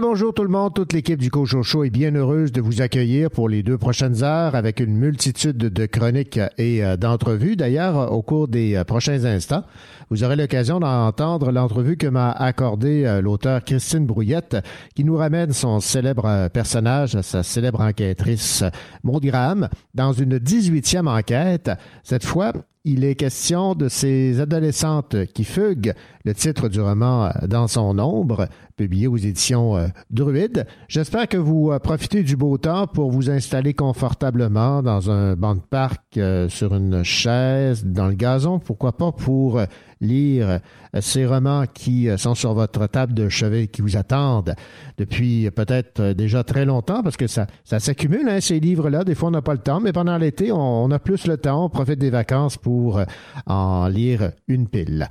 Bonjour tout le monde, toute l'équipe du Cochocho est bien heureuse de vous accueillir pour les deux prochaines heures avec une multitude de chroniques et euh, d'entrevues. D'ailleurs, au cours des euh, prochains instants, vous aurez l'occasion d'entendre l'entrevue que m'a accordée euh, l'auteur Christine Brouillette, qui nous ramène son célèbre personnage, sa célèbre enquêtrice Maud Graham, dans une 18e enquête. Cette fois, il est question de ces adolescentes qui fuguent, le titre du roman euh, Dans son ombre, publié aux éditions euh, Druide. J'espère que vous euh, profitez du beau temps pour vous installer confortablement dans un banc de parc, sur une chaise, dans le gazon, pourquoi pas pour lire ces romans qui sont sur votre table de chevet qui vous attendent depuis peut-être déjà très longtemps parce que ça, ça s'accumule, hein, ces livres-là. Des fois, on n'a pas le temps, mais pendant l'été, on, on, a plus le temps, on profite des vacances pour en lire une pile.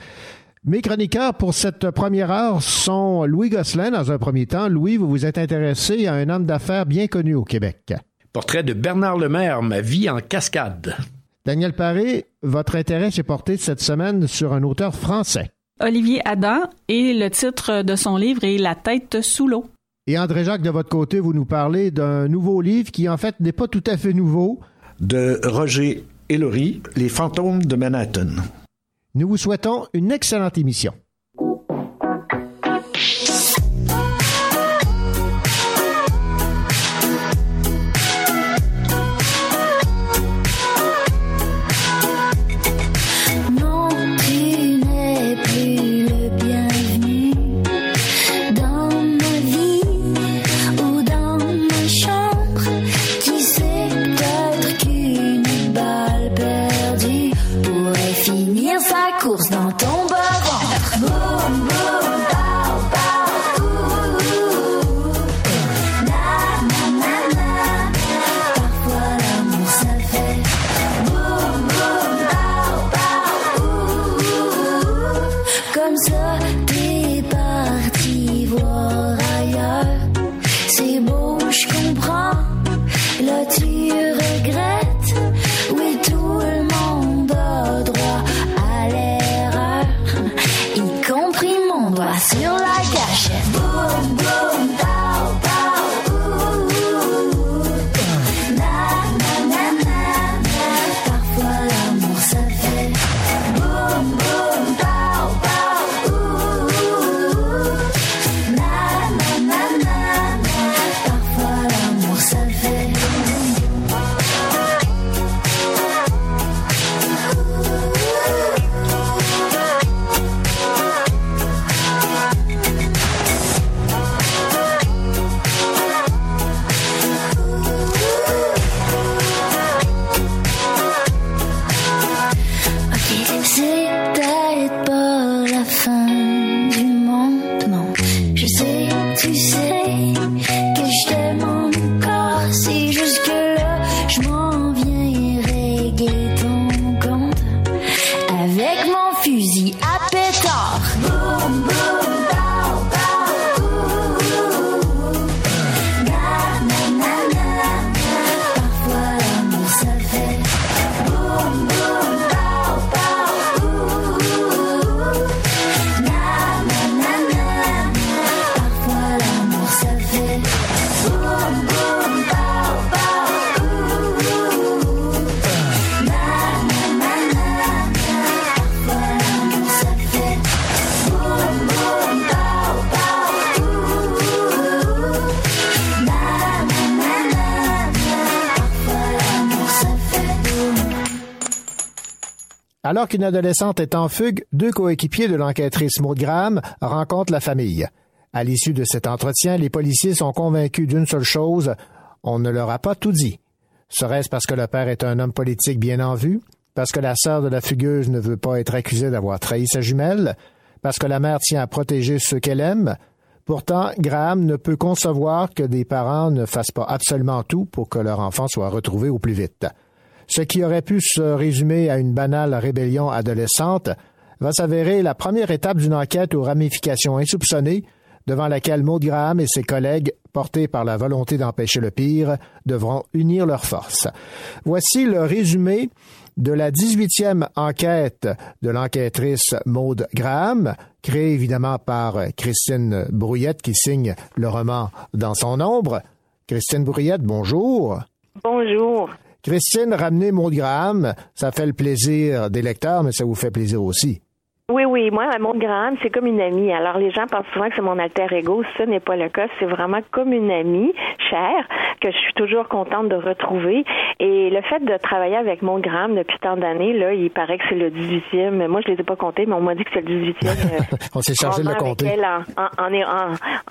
Mes chroniqueurs pour cette première heure sont Louis Gosselin dans un premier temps. Louis, vous vous êtes intéressé à un homme d'affaires bien connu au Québec. Portrait de Bernard Lemaire, ma vie en cascade. Daniel Paré, votre intérêt s'est porté cette semaine sur un auteur français. Olivier Adam et le titre de son livre est La tête sous l'eau. Et André Jacques, de votre côté, vous nous parlez d'un nouveau livre qui en fait n'est pas tout à fait nouveau. De Roger Ellery, Les fantômes de Manhattan. Nous vous souhaitons une excellente émission. Alors qu'une adolescente est en fugue, deux coéquipiers de l'enquêtrice Maud Graham rencontrent la famille. À l'issue de cet entretien, les policiers sont convaincus d'une seule chose, on ne leur a pas tout dit. Serait-ce parce que le père est un homme politique bien en vue? Parce que la sœur de la fugueuse ne veut pas être accusée d'avoir trahi sa jumelle? Parce que la mère tient à protéger ceux qu'elle aime? Pourtant, Graham ne peut concevoir que des parents ne fassent pas absolument tout pour que leur enfant soit retrouvé au plus vite. Ce qui aurait pu se résumer à une banale rébellion adolescente va s'avérer la première étape d'une enquête aux ramifications insoupçonnées devant laquelle Maud Graham et ses collègues, portés par la volonté d'empêcher le pire, devront unir leurs forces. Voici le résumé de la 18e enquête de l'enquêtrice Maude Graham, créée évidemment par Christine Brouillette qui signe le roman dans son ombre. Christine Brouillette, bonjour. Bonjour. Christine, ramenez Maude Graham, ça fait le plaisir des lecteurs, mais ça vous fait plaisir aussi. Oui, oui. Moi, Maud Graham, c'est comme une amie. Alors, les gens pensent souvent que c'est mon alter ego. Ce n'est pas le cas. C'est vraiment comme une amie chère que je suis toujours contente de retrouver. Et le fait de travailler avec Maud Graham depuis tant d'années, là, il paraît que c'est le 18e. Moi, je les ai pas comptés, mais on m'a dit que c'est le 18e. Euh, on s'est chargé de le compter. En, en,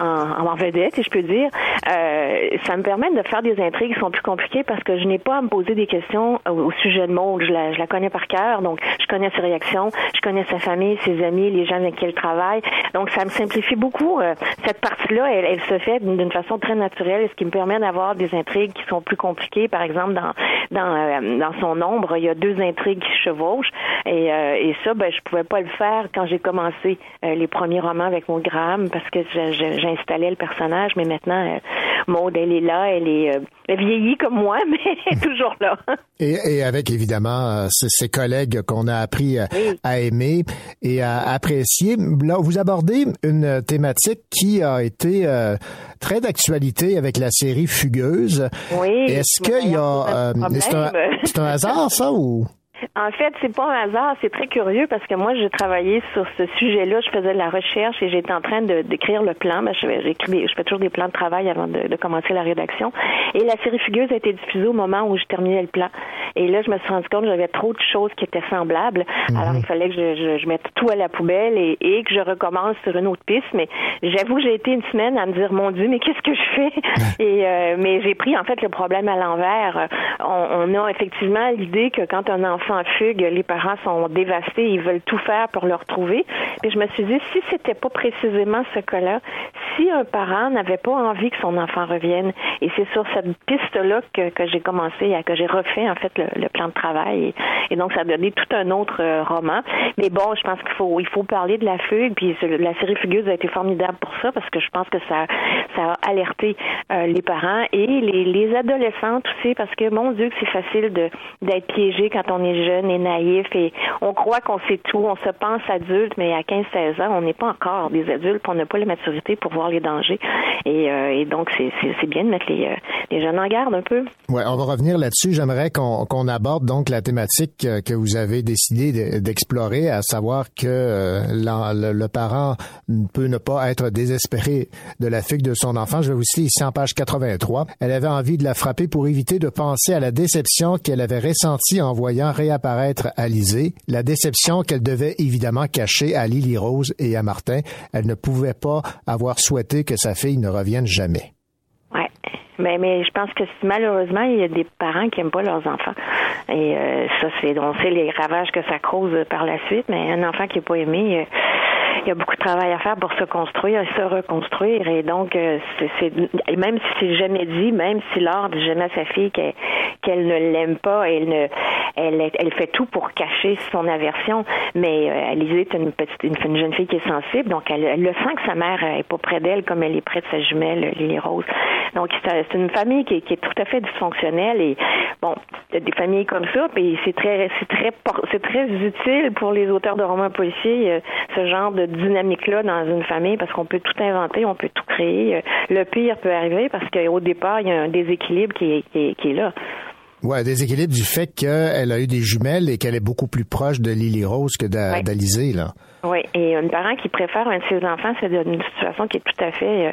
en, en, vedette, si je peux dire. Euh, ça me permet de faire des intrigues qui sont plus compliquées parce que je n'ai pas à me poser des questions au, sujet de Maud. Je la, je la connais par cœur, donc je connais ses réactions, je connais sa famille ses amis, les gens avec qui elle travaille. Donc, ça me simplifie beaucoup. Euh, cette partie-là, elle, se fait d'une façon très naturelle, ce qui me permet d'avoir des intrigues qui sont plus compliquées. Par exemple, dans dans, euh, dans son ombre, il y a deux intrigues qui chevauchent. Et, euh, et ça, ben, je pouvais pas le faire quand j'ai commencé les premiers romans avec mon Graham parce que j'installais le personnage. Mais maintenant, Maud, elle est là, elle est vieillie comme moi, mais elle est toujours là. Et, et avec évidemment ses collègues qu'on a appris à aimer et à apprécier. Là, vous abordez une thématique qui a été euh, très d'actualité avec la série Fugueuse. Oui. Est-ce qu'il y a... Euh, c'est un, un hasard, ça, ou... En fait, c'est pas un hasard, c'est très curieux parce que moi, j'ai travaillé sur ce sujet-là, je faisais de la recherche et j'étais en train de d'écrire le plan. Ben, je, je fais toujours des plans de travail avant de, commencer la rédaction. Et la série Fugueuse a été diffusée au moment où je terminais le plan. Et là, je me suis rendu compte que j'avais trop de choses qui étaient semblables. Mhm. Alors, il fallait que je, je, mette tout à la poubelle et, et, que je recommence sur une autre piste. Mais j'avoue que j'ai été une semaine à me dire, mon Dieu, mais qu'est-ce que je fais? et euh, mais j'ai pris en fait le problème à l'envers. On, on a effectivement l'idée que quand un enfant en fugue, les parents sont dévastés, ils veulent tout faire pour le retrouver. Puis je me suis dit, si c'était pas précisément ce cas-là, si un parent n'avait pas envie que son enfant revienne, et c'est sur cette piste-là que, j'ai commencé, que j'ai refait en fait le, plan de travail, et, donc ça a donné tout un autre euh, roman. Mais bon, je pense qu'il faut il faut parler de la fugue, puis la série Fugueuse a été formidable pour ça parce que je pense que ça a alerté euh, les parents et les, les adolescentes aussi parce que mon Dieu que c'est facile d'être piégé quand on est jeune et naïf et on croit qu'on sait tout, on se pense adulte, mais à 15-16 ans, on n'est pas encore des adultes, on n'a pas la maturité pour voir les dangers. Et, euh, donc, c'est bien de mettre les, euh, les, jeunes en garde un peu. Ouais, on va revenir là-dessus. J'aimerais qu'on aborde donc la thématique euh, que vous avez décidé d'explorer, à savoir que le, le, parent peut ne pas être désespéré de la fugue de son enfant. Je vais vous citer ici en page 83. Elle avait envie de la frapper pour éviter de penser à la déception qu'elle avait ressentie en voyant réapparaître Alizé, la déception qu'elle devait évidemment cacher à Lily Rose et à Martin. Elle ne pouvait pas avoir souhaité que sa fille ne revienne jamais. Ouais. Mais, mais je pense que malheureusement, il y a des parents qui n'aiment pas leurs enfants. Et euh, ça, c'est on sait les ravages que ça cause par la suite, mais un enfant qui n'est pas aimé, euh, il y a beaucoup de travail à faire pour se construire et se reconstruire. Et donc, euh, c'est même si c'est jamais dit, même si Laure dit jamais à sa fille qu'elle ne l'aime pas, elle ne, elle, elle fait tout pour cacher son aversion. Mais euh, est une petite, une, jeune fille qui est sensible, donc elle, le sent que sa mère est pas près d'elle comme elle est près de sa jumelle Lily Rose. Donc c'est une famille qui, est tout à fait dysfonctionnelle et bon, des familles comme ça, puis c'est très, c'est très, c'est très utile pour les auteurs de romans policiers euh, ce genre de dynamique-là dans une famille parce qu'on peut tout inventer, on peut tout créer. Euh, le pire peut arriver parce qu'au départ, il y a un déséquilibre qui est, qui est, là. Ouais, déséquilibre du fait qu'elle a eu des jumelles et qu'elle est beaucoup plus proche de Lily Rose que d'Alizée, là. Oui, et un parent qui préfère un de ses enfants, c'est une situation qui est tout à fait euh,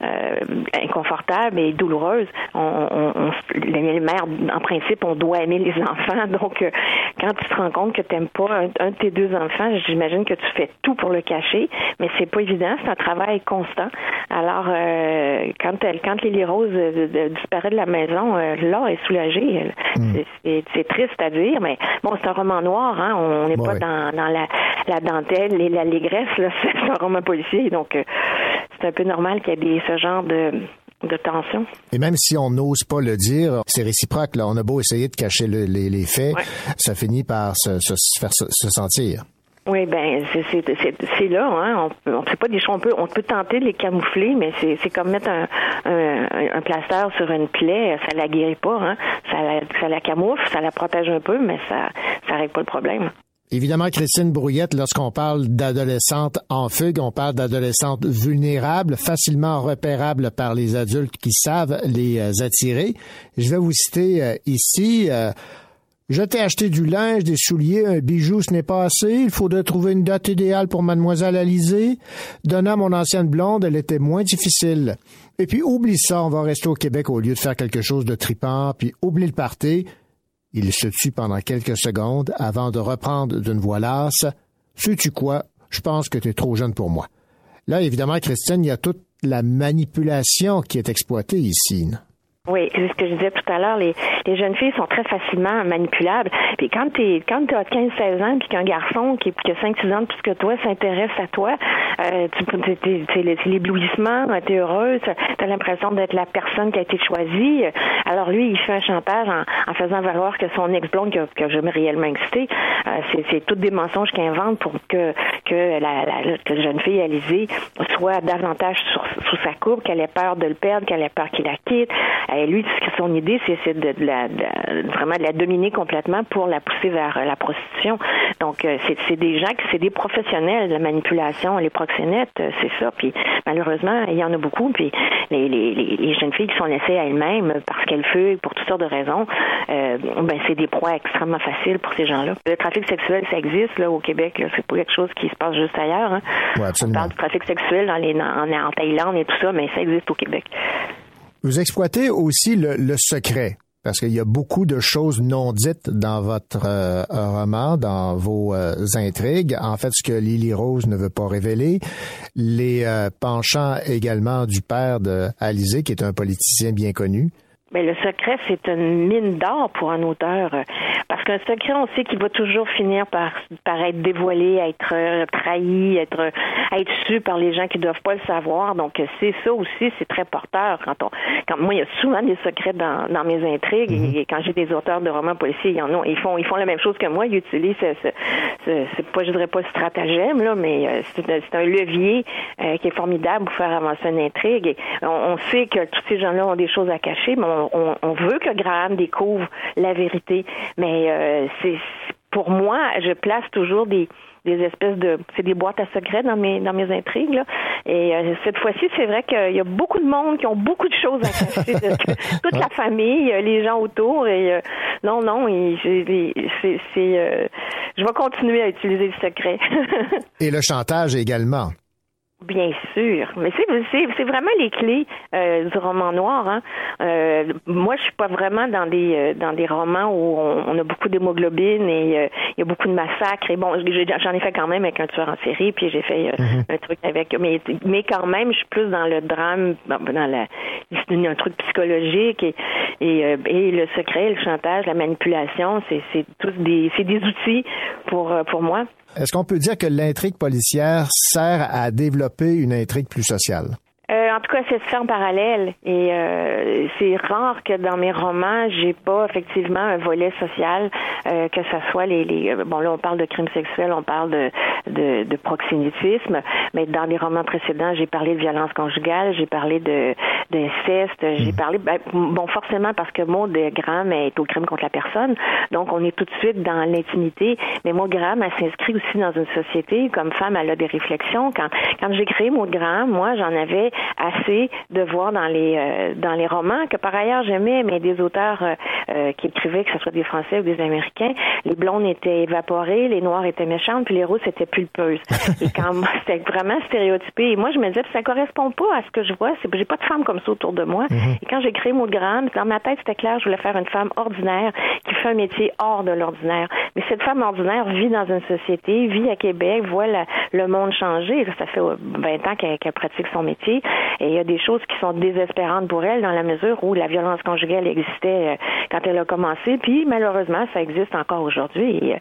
inconfortable et douloureuse. On, on, les mères, en principe, on doit aimer les enfants. Donc, euh, quand tu te rends compte que tu n'aimes pas un, de tes deux enfants, j'imagine que tu fais tout pour le cacher, mais c'est pas évident. C'est un travail constant. Alors, euh, quand elle, quand Lily Rose disparaît de la maison, là, est soulagée. Hmm. C'est triste à dire, mais bon, c'est un roman noir. Hein? On n'est pas dans, dans la, la dentelle et l'allégresse. C'est un roman policier, donc c'est un peu normal qu'il y ait ce genre de, de tension. Et même si on n'ose pas le dire, c'est réciproque. Là. On a beau essayer de cacher les, les, faits, ça finit par se, se faire se, sentir. Oui, ben c'est là, hein. On, on fait pas des choses. On peut, on peut tenter de les camoufler, mais c'est comme mettre un, un, un, plaster sur une plaie. Ça la guérit pas, hein. Ça la, ça la camoufle, ça la protège un peu, mais ça, ça règle pas le problème. Évidemment, Christine Brouillette, lorsqu'on parle d'adolescentes en fugue, on parle d'adolescentes vulnérables, facilement repérables par les adultes qui savent les euh, attirer. Je vais vous citer euh, ici. Euh, je t'ai acheté du linge, des souliers, un bijou, ce n'est pas assez. Il faudrait trouver une date idéale pour mademoiselle Alizée. Donnant mon ancienne blonde, elle était moins difficile. Et puis, oublie ça, on va rester au Québec au lieu de faire quelque chose de tripant, puis oublie le party. Il se tue pendant quelques secondes avant de reprendre d'une voix lasse. Sais-tu quoi? Je pense que tu es trop jeune pour moi. Là, évidemment, Christine, il y a toute la manipulation qui est exploitée ici. Oui, c'est ce que je disais tout à l'heure. Les, les jeunes filles sont très facilement manipulables. Puis quand tu quand as 15-16 ans, puis qu'un garçon qui, qui a 5-6 ans plus que toi s'intéresse à toi, euh, tu c'est l'éblouissement, tu es heureuse, tu as l'impression d'être la personne qui a été choisie. Alors lui, il fait un chantage en, en faisant valoir que son ex-blonde qui a, qui a jamais réellement existé, euh, c'est toutes des mensonges qu'il invente pour que que la, la, jeune fille Alizée soit davantage sur, sous sa coupe, qu'elle ait peur de le perdre, qu'elle ait peur qu'il la quitte. Et lui, son idée, c'est de, la, vraiment de la dominer complètement pour la pousser vers la prostitution. Donc, euh, c'est des gens, c'est des professionnels de la manipulation, les proxénètes, euh, c'est ça. Puis, malheureusement, il y en a beaucoup. Puis, les, les, les jeunes filles qui sont laissées à elles-mêmes parce qu'elles fuient pour toutes sortes de raisons, euh, ben, c'est des proies extrêmement faciles pour ces gens-là. Le trafic sexuel, ça existe là au Québec. C'est pas quelque chose qui se passe juste ailleurs. Hein. On parle du trafic sexuel dans les, en, en Thaïlande et tout ça, mais ça existe au Québec. Vous exploitez aussi le, secret parce qu'il y a beaucoup de choses non dites dans votre euh, roman, dans vos euh, intrigues. En fait, ce que Lily Rose ne veut pas révéler, les euh, penchants également du père de Alizé, qui est un politicien bien connu. Mais le secret, c'est une mine d'or pour un auteur. Parce qu'un secret, on sait qu'il va toujours finir par, par être dévoilé, être euh, trahi, être, être su par les gens qui doivent pas le savoir. Donc, c'est ça aussi, c'est très porteur. Quand on, quand moi, il y a souvent des secrets dans, dans mes intrigues. Mhm. Et quand j'ai des auteurs de romans policiers, il y en a, ils font, ils font la même chose que moi. Ils utilisent ce, pas, je dirais pas stratagème, là, mais euh, c'est un levier euh, qui est formidable pour faire avancer une intrigue. Et on, on sait que tous ces gens-là ont des choses à cacher, mais on, veut que Graham découvre la vérité, mais euh, c'est pour moi, je place toujours des des espèces de c'est des boîtes à secrets dans mes dans mes intrigues là. et euh, cette fois-ci c'est vrai qu'il y a beaucoup de monde qui ont beaucoup de choses à cacher toute la famille euh, les gens autour et non non c'est c'est je vais continuer à utiliser le secret. Et le chantage également Bien sûr, mais c'est vraiment les clés euh, du roman noir. Hein. Euh, moi, je suis pas vraiment dans des euh, dans des romans où on, a beaucoup d'hémoglobine et il y a beaucoup de massacres. Et bon, j'en ai fait quand même avec un tueur en série, puis j'ai fait mm-hmm. un truc avec, mais mais quand même, je suis plus dans le drame, dans la un truc psychologique et et, et le secret, le chantage, la manipulation, c'est c'est tous des c'est des outils pour pour moi. Est-ce qu'on peut dire que l'intrigue policière sert à développer une intrigue plus sociale? Euh, en tout cas, c'est fait en parallèle et euh, c'est rare que dans mes romans, j'ai pas effectivement un volet social, euh, que ce soit les, les, bon là on parle de crimes sexuels, on parle de, de, de proxénétisme, mais dans les romans précédents, j'ai parlé de violence conjugale, j'ai parlé de d'inceste, j'ai hmm. parlé ben, bon forcément parce que mon Graham est au crime contre la personne, donc on est tout de suite dans l'intimité, mais moi Graham elle s'inscrit aussi dans une société comme femme, elle a des réflexions. Quand quand j'ai créé mon Graham, moi j'en avais assez de voir dans les euh, dans les romans que par ailleurs j'aimais, mais des auteurs euh, euh, qui écrivaient, que ce soit des Français ou des Américains, les blondes étaient évaporées, les noirs étaient méchantes, puis les rousses étaient pulpeuses. et quand c'était vraiment stéréotypé, et moi je me disais ça correspond pas à ce que je vois, c'est j'ai pas de femmes comme ça autour de moi. Mm-hmm. Et quand j'ai créé Monogramme, dans ma tête c'était clair, je voulais faire une femme ordinaire qui fait un métier hors de l'ordinaire. Mais cette femme ordinaire vit dans une société, vit à Québec, voit le monde changer. Ça fait 20 ans qu'elle pratique son métier. Et il y a des choses qui sont désespérantes pour elle dans la mesure où la violence conjugale existait euh, quand elle a commencé, puis malheureusement, ça existe encore aujourd'hui. Euh,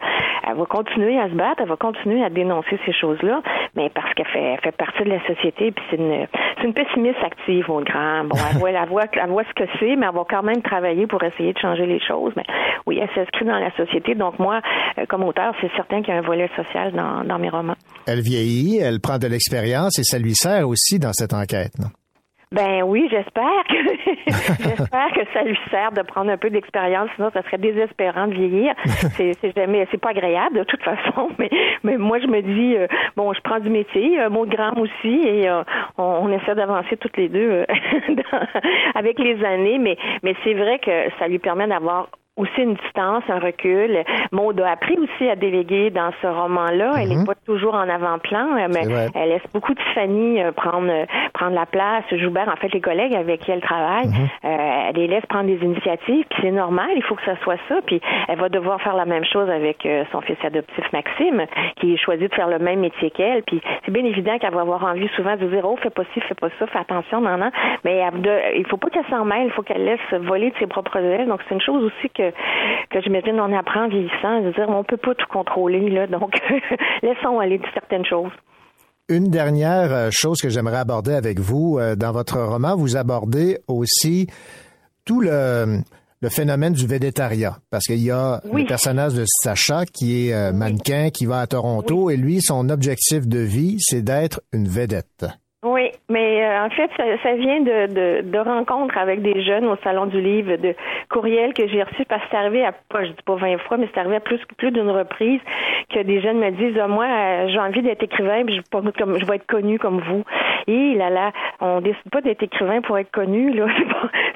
elle va continuer à se battre, elle va continuer à dénoncer ces choses-là, mais parce qu'elle fait, partie de la société, puis c'est une, une pessimiste active, au grand. Bon, elle voit ce que c'est, mais elle va quand même travailler pour essayer de changer les choses. Mais oui, elle s'inscrit dans la société. Donc moi, euh, comme auteur, c'est certain qu'il y a un volet social dans, dans mes romans. Elle vieillit, elle prend de l'expérience et ça lui sert aussi dans cette enquête, non? Ben oui, j'espère que j'espère que ça lui sert de prendre un peu d'expérience, sinon ça serait désespérant de vieillir. C'est, c'est jamais, c'est pas agréable de toute façon, mais mais moi je me dis euh, bon, je prends du métier, de gramme aussi, et euh, on, on, essaie d'avancer toutes les deux euh, dans, avec les années, mais mais c'est vrai que ça lui permet d'avoir aussi une distance, un recul. Maud a appris aussi à déléguer dans ce roman-là. Elle n'est mhm. pas toujours en avant-plan, mais elle laisse beaucoup de Tiffany euh, prendre prendre la place. Joubert, en fait, les collègues avec qui elle travaille, mhm. euh, elle les laisse prendre des initiatives. Puis c'est normal, il faut que ça soit ça. Puis elle va devoir faire la même chose avec euh, son fils adoptif Maxime, qui choisit de faire le même métier qu'elle. Puis c'est bien évident qu'elle va avoir envie souvent de dire oh fais pas ci, fais pas ça, fais attention, non non. Mais elle, il faut pas qu'elle s'en mêle, il faut qu'elle laisse voler de ses propres ailes. Donc c'est une chose aussi que que, j'imagine on apprend vieillissant, de dire on peut pas tout contrôler là, donc laissons aller de certaines choses. Une dernière euh, chose que j'aimerais aborder avec vous euh, dans votre roman, vous abordez aussi tout le le phénomène du végétariat. Parce qu'il y a le personnage de Sacha qui est euh, mannequin, qui va à Toronto, et lui, son objectif de vie, c'est d'être une vedette. Mais euh, en fait, ça, vient de, de, de, rencontres avec des jeunes au Salon du Livre, de courriels que j'ai reçus parce que c'est arrivé à, pas, je dis pas 20 fois, mais c'est arrivé à plus, plus d'une reprise que des jeunes me disent, ah, moi, euh, j'ai envie d'être écrivain, puis je, comme, je vais être connu comme vous. Et là, là, on décide pas d'être écrivain pour être connu, là.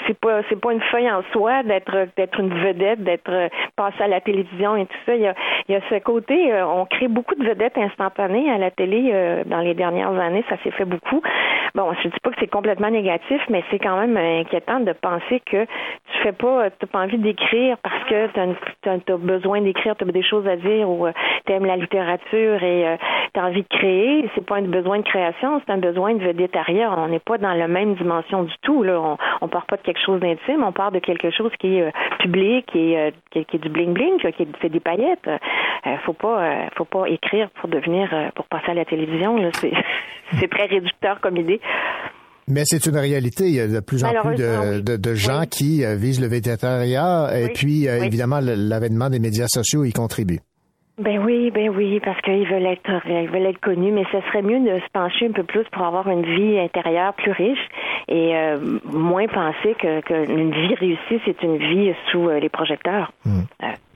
C'est pas, c'est pas, une feuille en soi d'être, d'être une vedette, d'être euh, passé à la télévision et tout ça. Il y a, il y a ce côté, on crée beaucoup de vedettes instantanées à la télé dans les dernières années, ça s'est fait beaucoup. Bon, je dis pas que c'est complètement négatif, mais c'est quand même inquiétant de penser que tu fais pas, tu pas envie d'écrire parce que tu as, besoin d'écrire, tu as des choses à dire ou euh, tu aimes la littérature et euh, tu as envie de créer. C'est pas un besoin de création, c'est un besoin de végétarien. On n'est pas dans la même dimension du tout. On, on part pas de quelque chose d'intime, on part de quelque chose qui est euh, public, est, qui, est du bling bling, qui c'est des paillettes. faut pas, faut pas écrire pour devenir, pour passer à la télévision. C'est très réducteur comme idée. Mais c'est une réalité. Il y a de plus en plus de, gens qui euh, visent le végétariat et puis, euh, évidemment, l'avènement des médias sociaux y contribue. Ben oui, ben oui, parce qu'ils veulent être, ils veulent être connus, mais ce serait mieux de se pencher un peu plus pour avoir une vie intérieure plus riche et euh, moins penser que qu'une vie réussie, c'est une vie sous les projecteurs. Hmm.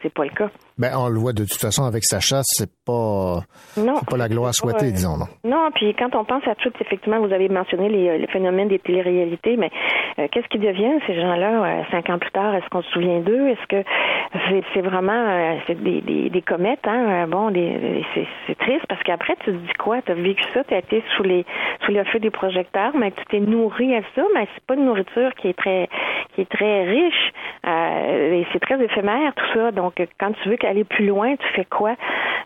C'est pas le cas. Ben, on le voit de toute façon avec Sacha, c'est pas, non, pas la gloire souhaitée, disons. Non. non, puis quand on pense à tout, effectivement, vous avez mentionné les, les phénomènes des téléréalités, mais euh, qu'est-ce qui deviennent ces gens-là euh, cinq ans plus tard? Est-ce qu'on se souvient d'eux? Est-ce que c'est vraiment euh, c'est des, des, des, comètes hein? Bon, des, c'est triste parce qu'après tu te dis quoi? Tu as vécu ça, tu as été sous les sous le feu des projecteurs, mais tu t'es nourri à ça, mais c'est pas une nourriture qui est très qui est très riche et c'est très éphémère tout ça. Donc quand tu veux aller plus loin, tu fais quoi?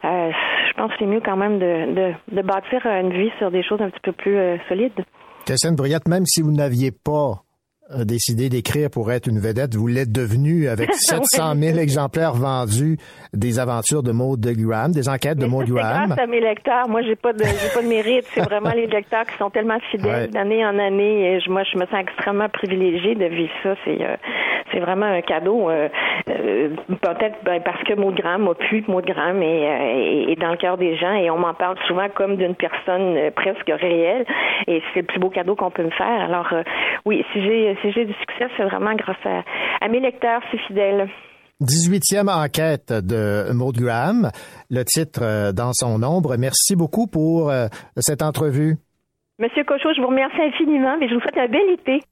Euh, je pense que c'est mieux quand même de, de, bâtir une vie sur des choses un petit peu plus euh, solides. Cassine Bruyette, même si vous n'aviez pas a décidé d'écrire pour être une vedette. Vous l'êtes devenu avec 700 000 exemplaires vendus des aventures de Maud Graham, des enquêtes de Maud Graham. grâce à mes lecteurs. Moi, j'ai pas de, j'ai pas de mérite. C'est vraiment les lecteurs qui sont tellement fidèles d'année en année. Et moi, je me sens extrêmement privilégiée de vivre ça. C'est, euh, c'est vraiment un cadeau. Euh, euh, peut-être ben, parce que Maud Graham a pu, Maud Graham est, est, dans le cœur des gens et on m'en parle souvent comme d'une personne presque réelle. Et c'est le plus beau cadeau qu'on peut me faire. Alors, oui, si j'ai si j'ai du succès, c'est vraiment grâce à, mes lecteurs si fidèles. 18e enquête de Maud Graham, le titre euh, dans son ombre. Merci beaucoup pour euh, cette entrevue. Monsieur Cochot, je vous remercie infiniment et je vous souhaite un bel été.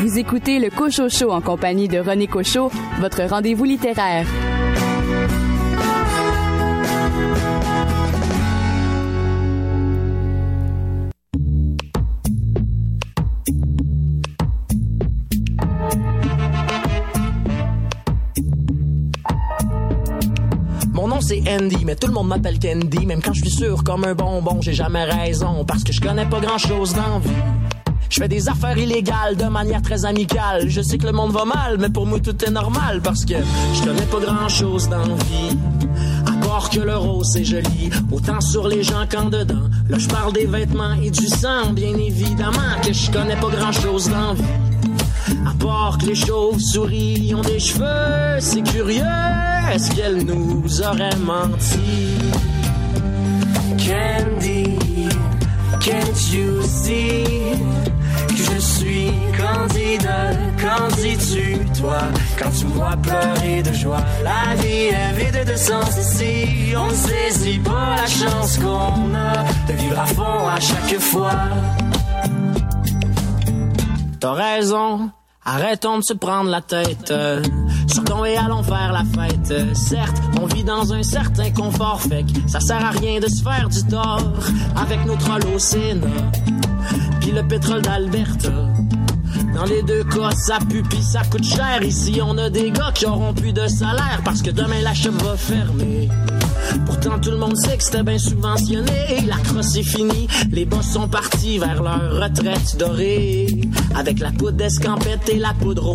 Vous écoutez le Cochot Show en compagnie de René Cochot, votre rendez-vous littéraire. C'est Andy, mais tout le monde m'appelle Candy. Même quand je suis sûr comme un bonbon, j'ai jamais raison, parce que je connais pas grand chose dans vie. Je fais des affaires illégales de manière très amicale. Je sais que le monde va mal, mais pour moi tout est normal parce que je connais pas grand chose dans vie. À part que le rose c'est joli, autant sur les gens qu'en dedans. Là je parle des vêtements et du sang, bien évidemment que je connais pas grand chose dans vie. À que les chauves-souris ont des cheveux, c'est curieux, est-ce qu'elles nous auraient menti? Candy, can't you see que je suis candide, qu'en dis-tu, toi, quand tu vois pleurer de joie? La vie est vide de sens ici, on ne saisit pas la chance qu'on a de vivre à fond à chaque fois. T'as raison, arrêtons de se prendre la tête. euh, Sortons et allons faire la fête. Euh, Certes, on vit dans un certain confort, fait que ça sert à rien de se faire du tort avec au Sénat. Puis le pétrole d'Alberta. Dans les deux cas, ça pue pis ça coûte cher. Ici, on a des gars qui auront plus de salaire parce que demain la shop va fermer. Pourtant, tout le monde sait que c'était bien subventionné. La crosse est finie, les boss sont partis vers leur retraite dorée. Avec la poudre d'escampette et la poudre.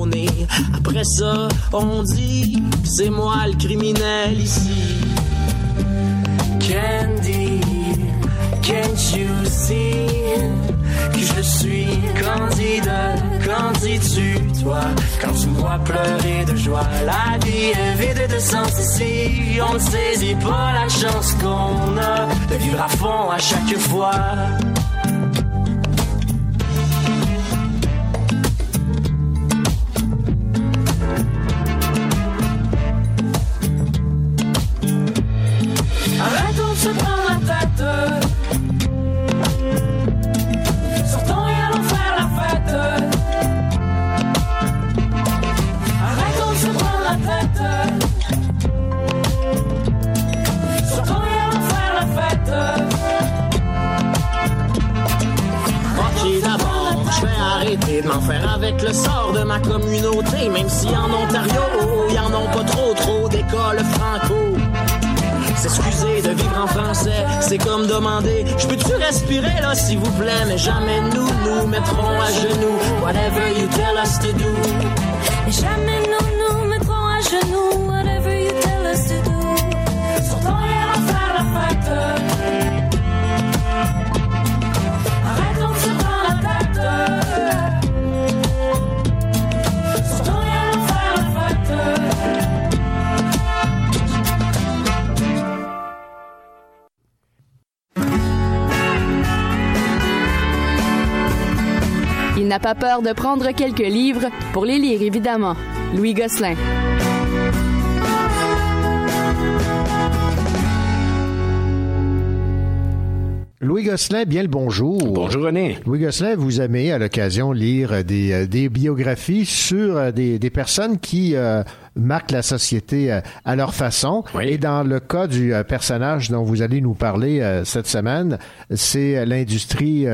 Après ça, on dit, c'est moi le criminel ici. Candy, can't you see? Que je suis candide, qu'en dis-tu, toi, quand tu vois pleurer de joie? La vie est vide de sens ici, on ne saisit pas la chance qu'on a de vivre à fond à chaque fois. Faire avec le sort de ma communauté, même si en Ontario, y en ont pas trop, trop d'écoles franco. S'excuser de vivre en français, c'est comme demander Je peux-tu respirer là s'il vous plaît? Mais jamais nous nous mettrons à genoux. Whatever you tell us to do. Et jamais n'a pas peur de prendre quelques livres pour les lire, évidemment. Louis Gosselin. Louis Gosselin, bien le bonjour. Bonjour René. Louis Gosselin, vous aimez à l'occasion lire des, euh, des biographies sur euh, des, des personnes qui euh, marquent la société euh, à leur façon. Oui. Et dans le cas du euh, personnage dont vous allez nous parler euh, cette semaine, c'est l'industrie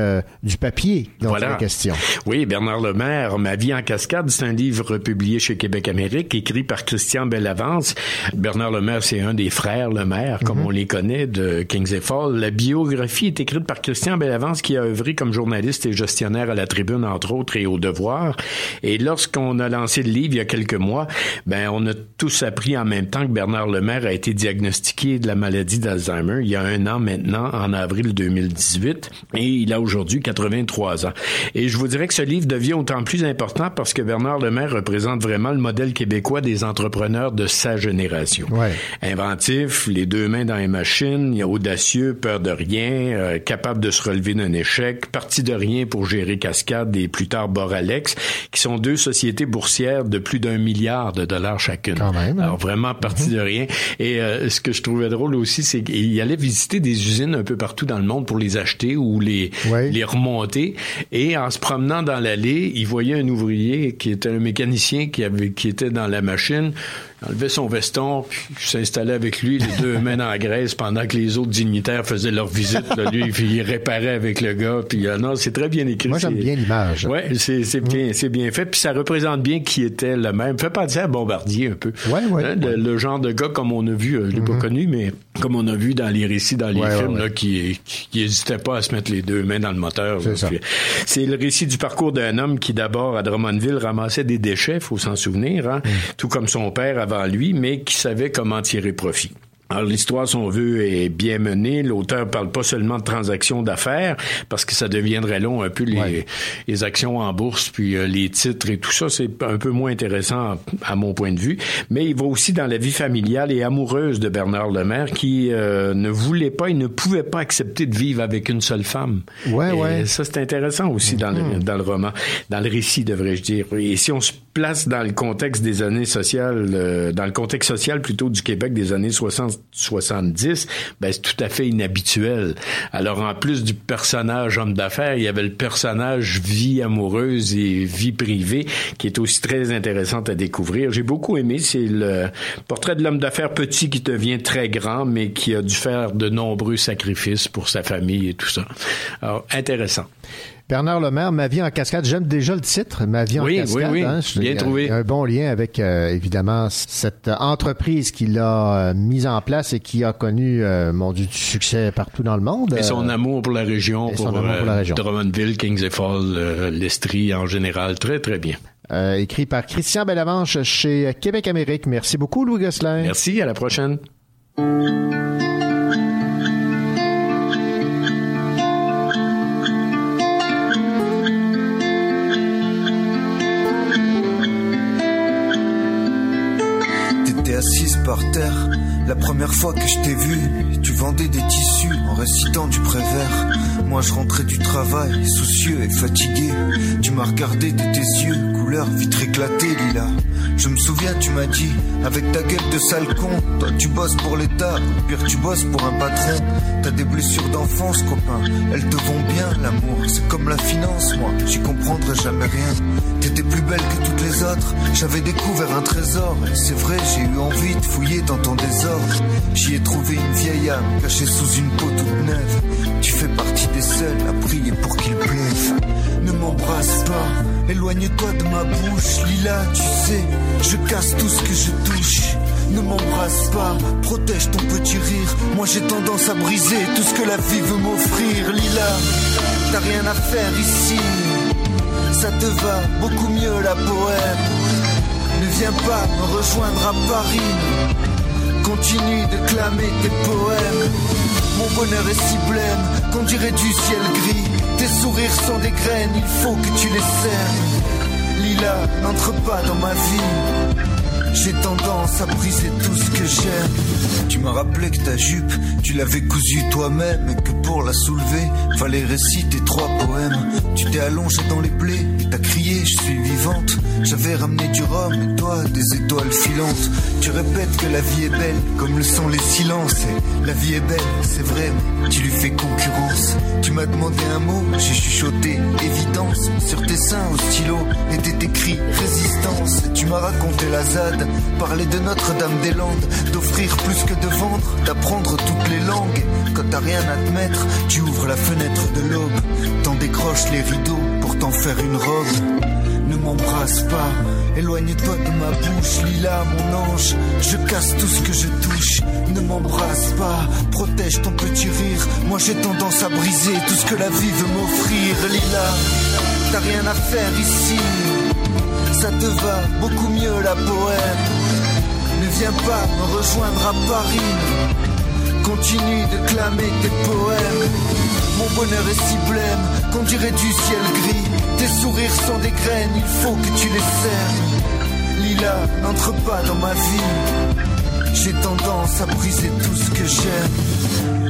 du papier dont il est question. Oui, Bernard Lemaire, Ma vie en cascade, c'est un livre publié chez Québec Amérique, écrit par Christian Bellavance. Bernard Lemaire, c'est un des frères Lemaire, comme on les connaît, de Kings et Fall. La biographie est écrite par Christian Bellavance, qui a œuvré comme journaliste et gestionnaire à la Tribune, entre autres, et au Devoir. Et lorsqu'on a lancé le livre il y a quelques mois, ben, on a tous appris en même temps que Bernard Lemaire a été diagnostiqué de la maladie d'Alzheimer il y a un an maintenant, en avril 2018, et il a aujourd'hui 83 ans. Et je vous dirais que ce livre devient autant plus important parce que Bernard Lemaire représente vraiment le modèle québécois des entrepreneurs de sa génération. Ouais. Inventif, les deux mains dans les machines, audacieux, peur de rien, euh, capable de se relever d'un échec, parti de rien pour gérer Cascade et plus tard Boralex, qui sont deux sociétés boursières de plus d'un milliard de dollars chacune. Quand même, hein? Alors vraiment parti de rien. Et euh, ce que je trouvais drôle aussi, c'est qu'il allait visiter des usines un peu partout dans le monde pour les acheter ou les, Ouais. les remonter. Et en se promenant dans l'allée, il voyait un ouvrier qui était un mécanicien qui avait qui était dans la machine. Il enlevait son veston, puis s'installait avec lui, les deux mains dans la graisse, pendant que les autres dignitaires faisaient leur visite. Là, lui, puis il réparait avec le gars. Puis euh, non, c'est très bien écrit. Moi, j'aime bien l'image. Ouais, c'est bien, c'est bien fait. Puis ça représente bien qui était le même. Fait penser à Bombardier un peu. Ouais, ouais, Hein, le, ouais. le genre de gars comme on a vu, euh, je l'ai pas connu, mais comme on a vu dans les récits, dans les Ouais, films, ouais, là, qui, qui n'hésitaient pas à se mettre les deux mains dans le moteur. C'est le récit du parcours d'un homme qui, d'abord, à Drummondville, ramassait des déchets, faut s'en souvenir, hein, Mm. tout comme son père avant lui, mais qui savait comment tirer profit. Alors l'histoire, si on veut, est bien menée. L'auteur parle pas seulement de transactions d'affaires, parce que ça deviendrait long un peu les, Ouais. les actions en bourse, puis euh, les titres et tout ça, c'est un peu moins intéressant à mon point de vue. Mais il va aussi dans la vie familiale et amoureuse de Bernard Lemaire, qui euh, ne voulait pas, il ne pouvait pas accepter de vivre avec une seule femme. Ouais, Et ouais. Ça, c'est intéressant aussi dans, le, dans le roman, dans le récit, devrais-je dire. Et si on se place dans le contexte des années sociales, euh, dans le contexte social plutôt du Québec des années 60-70, ben c'est tout à fait inhabituel. Alors en plus du personnage homme d'affaires, il y avait le personnage vie amoureuse et vie privée qui est aussi très intéressante à découvrir. J'ai beaucoup aimé, c'est le portrait de l'homme d'affaires petit qui devient très grand, mais qui a dû faire de nombreux sacrifices pour sa famille et tout ça. Alors intéressant. Bernard Lemaire, Ma vie en cascade. J'aime déjà le titre, Ma vie en cascade. oui, oui. hein. Je- Bien il a- trouvé. il y a Un bon lien avec, euh, évidemment, cette entreprise qu'il a euh, mise en place et qui a connu, euh, mon Dieu, du succès partout dans le monde. Et son Euh, amour pour la région, pour, son amour pour la euh, région. Drummondville, Kings et Falls, euh, l'Estrie en général, très très bien. euh, écrit par Christian Bellavanche chez Québec Amérique. Merci beaucoup, Louis Gosselin. Merci, à la prochaine. Première fois que je t'ai vue. Tu vendais des tissus en récitant du prévert. Moi je rentrais du travail, soucieux et fatigué. Tu m'as regardé de tes yeux, couleur vitre éclatée, Lila. Je me souviens, tu m'as dit, avec ta gueule de sale con, toi tu bosses pour l'État, ou pire tu bosses pour un patron. T'as des blessures d'enfance, copain, elles te vont bien, l'amour. C'est comme la finance, moi, j'y comprendrai jamais rien. T'étais plus belle que toutes les autres, j'avais découvert un trésor. C'est vrai, j'ai eu envie de fouiller dans ton désordre. J'y ai trouvé une vieille âme cachée sous une peau toute neuve. Tu fais partie des seuls à prier pour qu'il pleuve. Ne m'embrasse pas, éloigne-toi de ma bouche. Lila, tu sais, je casse tout ce que je touche. Ne m'embrasse pas, protège ton petit rire. Moi j'ai tendance à briser tout ce que la vie veut m'offrir. Lila, t'as rien à faire ici. Ça te va beaucoup mieux la bohème. Ne viens pas me rejoindre à Paris. Continue de clamer tes poèmes. Mon bonheur est si blême qu'on dirait du ciel gris. Tes sourires sont des graines, il faut que tu les cernes. Lila, n'entre pas dans ma vie. J'ai tendance à briser tout ce que j'aime. Tu m'as rappelé que ta jupe, tu l'avais cousue toi-même et que pour la soulever, fallait réciter trois poèmes. Tu t'es allongé dans les et t'as crié, je suis vivante. J'avais ramené du rhum et toi, des étoiles filantes. Tu répètes que la vie est belle, comme le sont les silences. La vie est belle, c'est vrai, mais tu lui fais concurrence. Tu m'as demandé un mot, j'ai chuchoté évidence. Sur tes seins au stylo était écrit résistance. Tu m'as raconté la ZAD, parler de Notre-Dame-des-Landes, d'offrir plus que de vendre, d'apprendre toutes les langues. Quand t'as rien à te mettre, tu ouvres la fenêtre de l'aube, t'en décroches les rideaux pour t'en faire une robe. Ne m'embrasse pas, éloigne-toi de ma bouche, Lila, mon ange. Je casse tout ce que je touche. Ne m'embrasse pas, protège ton petit rire. Moi j'ai tendance à briser tout ce que la vie veut m'offrir, Lila. T'as rien à faire ici, ça te va beaucoup mieux la bohème. Ne viens pas me rejoindre à Paris. Continue de clamer tes poèmes. Mon bonheur est si blême qu'on dirait du ciel gris. Tes sourires sont des graines, il faut que tu les cernes. Lila, n'entre pas dans ma vie. J'ai tendance à briser tout ce que j'aime.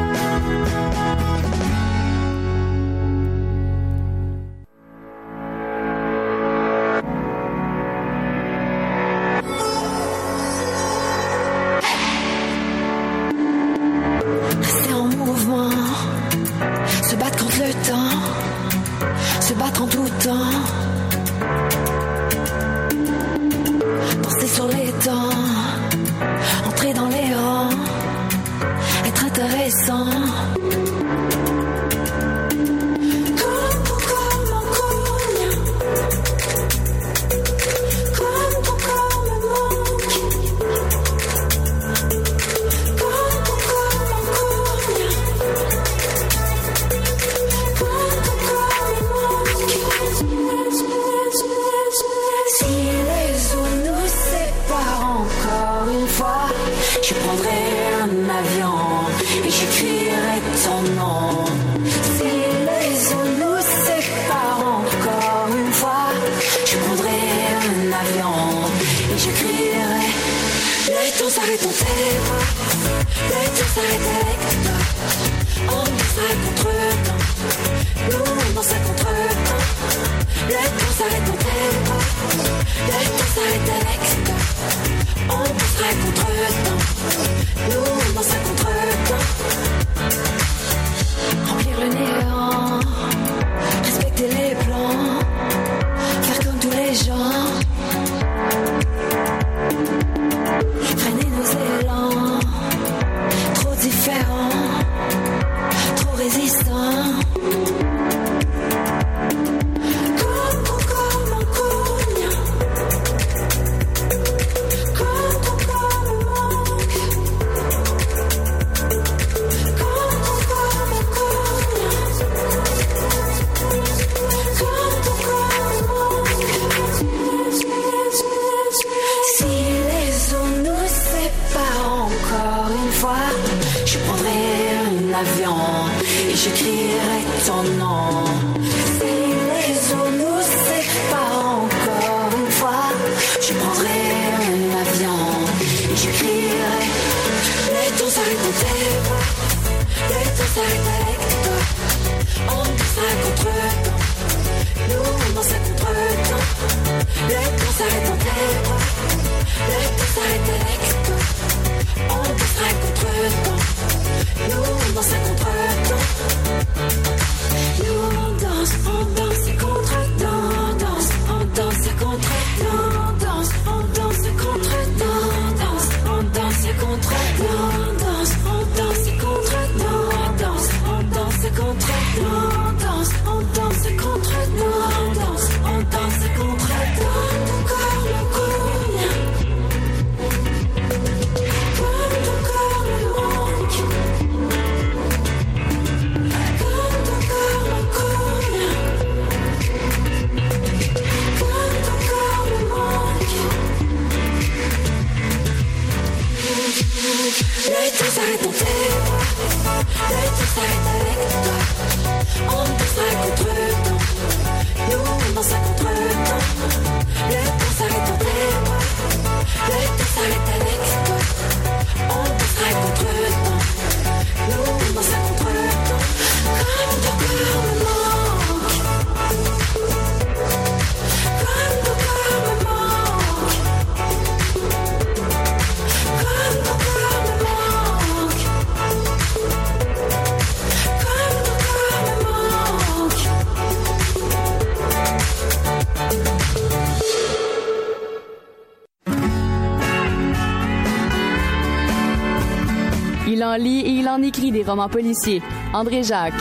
En écrit des romans policiers. André Jacques.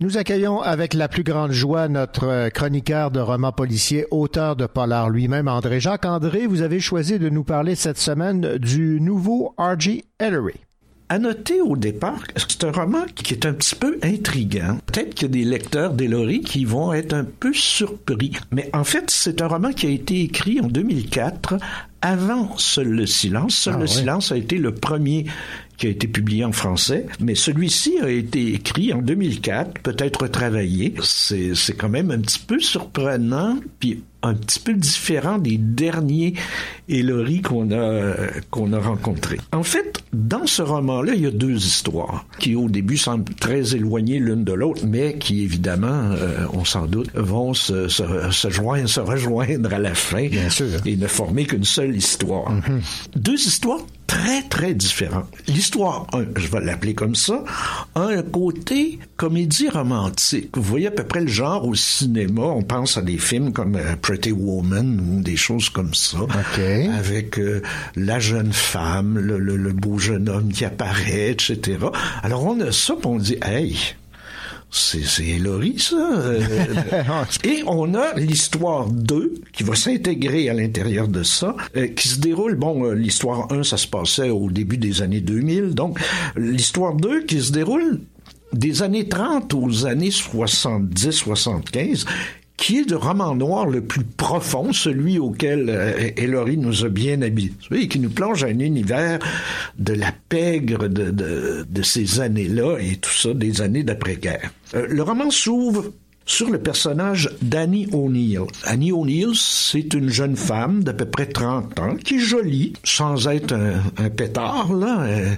Nous accueillons avec la plus grande joie notre chroniqueur de romans policiers, auteur de polar lui-même, André Jacques. André, vous avez choisi de nous parler cette semaine du nouveau R.G. Ellery. À noter au départ, c'est un roman qui est un petit peu intriguant. Peut-être qu'il y a des lecteurs d'Ellery qui vont être un peu surpris. Mais en fait, c'est un roman qui a été écrit en 2004 avant Seul le silence. Seul Ah le silence a été le premier qui a été publié en français, mais celui-ci a été écrit en 2004, peut-être retravaillé. C'est, c'est quand même un petit peu surprenant, puis un petit peu différent des derniers Ellery qu'on a, qu'on a rencontrés. En fait, dans ce roman-là, il y a deux histoires qui, au début, semblent très éloignées l'une de l'autre, mais qui, évidemment, euh, on s'en doute, vont se, se, se joindre, se rejoindre à la fin Bien sûr. et ne former qu'une seule histoire. Deux histoires très, très différent. L'histoire 1, je vais l'appeler comme ça, a un côté comédie romantique. Vous voyez à peu près le genre au cinéma. On pense à des films comme euh, Pretty Woman ou des choses comme ça. Avec euh, la jeune femme, le, le- le beau jeune homme qui apparaît, etc. Alors on a ça, puis on dit, hey, c'est Hillary, ça. Euh, Et on a l'histoire 2 qui va s'intégrer à l'intérieur de ça, euh, qui se déroule, bon, euh, l'histoire 1, ça se passait au début des années 2000, donc l'histoire 2 qui se déroule des années 30 aux années 70-75, qui est le roman noir le plus profond, celui auquel euh, nous a bien habitués, et qui nous plonge à un univers de la pègre de ces années-là et tout ça, des années d'après-guerre. Euh, le roman s'ouvre sur le personnage d'Annie O'Neill. Annie O'Neill, c'est une jeune femme d'à peu près 30 ans, qui est jolie, sans être un, pétard, là, euh,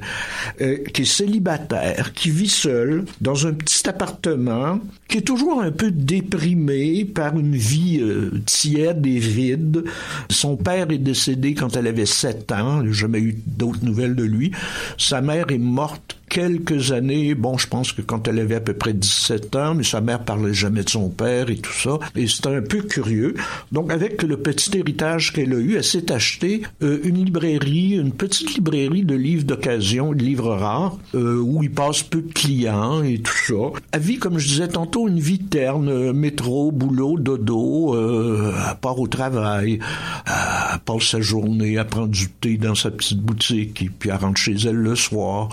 euh, qui est célibataire, qui vit seule dans un petit appartement, qui est toujours un peu déprimé par une vie euh, tiède et vide. Son père est décédé quand elle avait 7 ans, n'a jamais eu d'autres nouvelles de lui. Sa mère est morte quelques années, bon, je pense que quand elle avait à peu près 17 ans, mais sa mère parlait jamais de son père et tout ça, et c'était un peu curieux. Donc, avec le petit héritage qu'elle a eu, elle s'est acheté euh, une librairie, une petite librairie de livres d'occasion, de livres rares, euh, où il passe peu de clients et tout ça. Elle vit, comme je disais tantôt, une vie terne, euh, métro, boulot, dodo, elle part au travail, elle passe sa journée à prendre du thé dans sa petite boutique, et puis elle rentre chez elle le soir,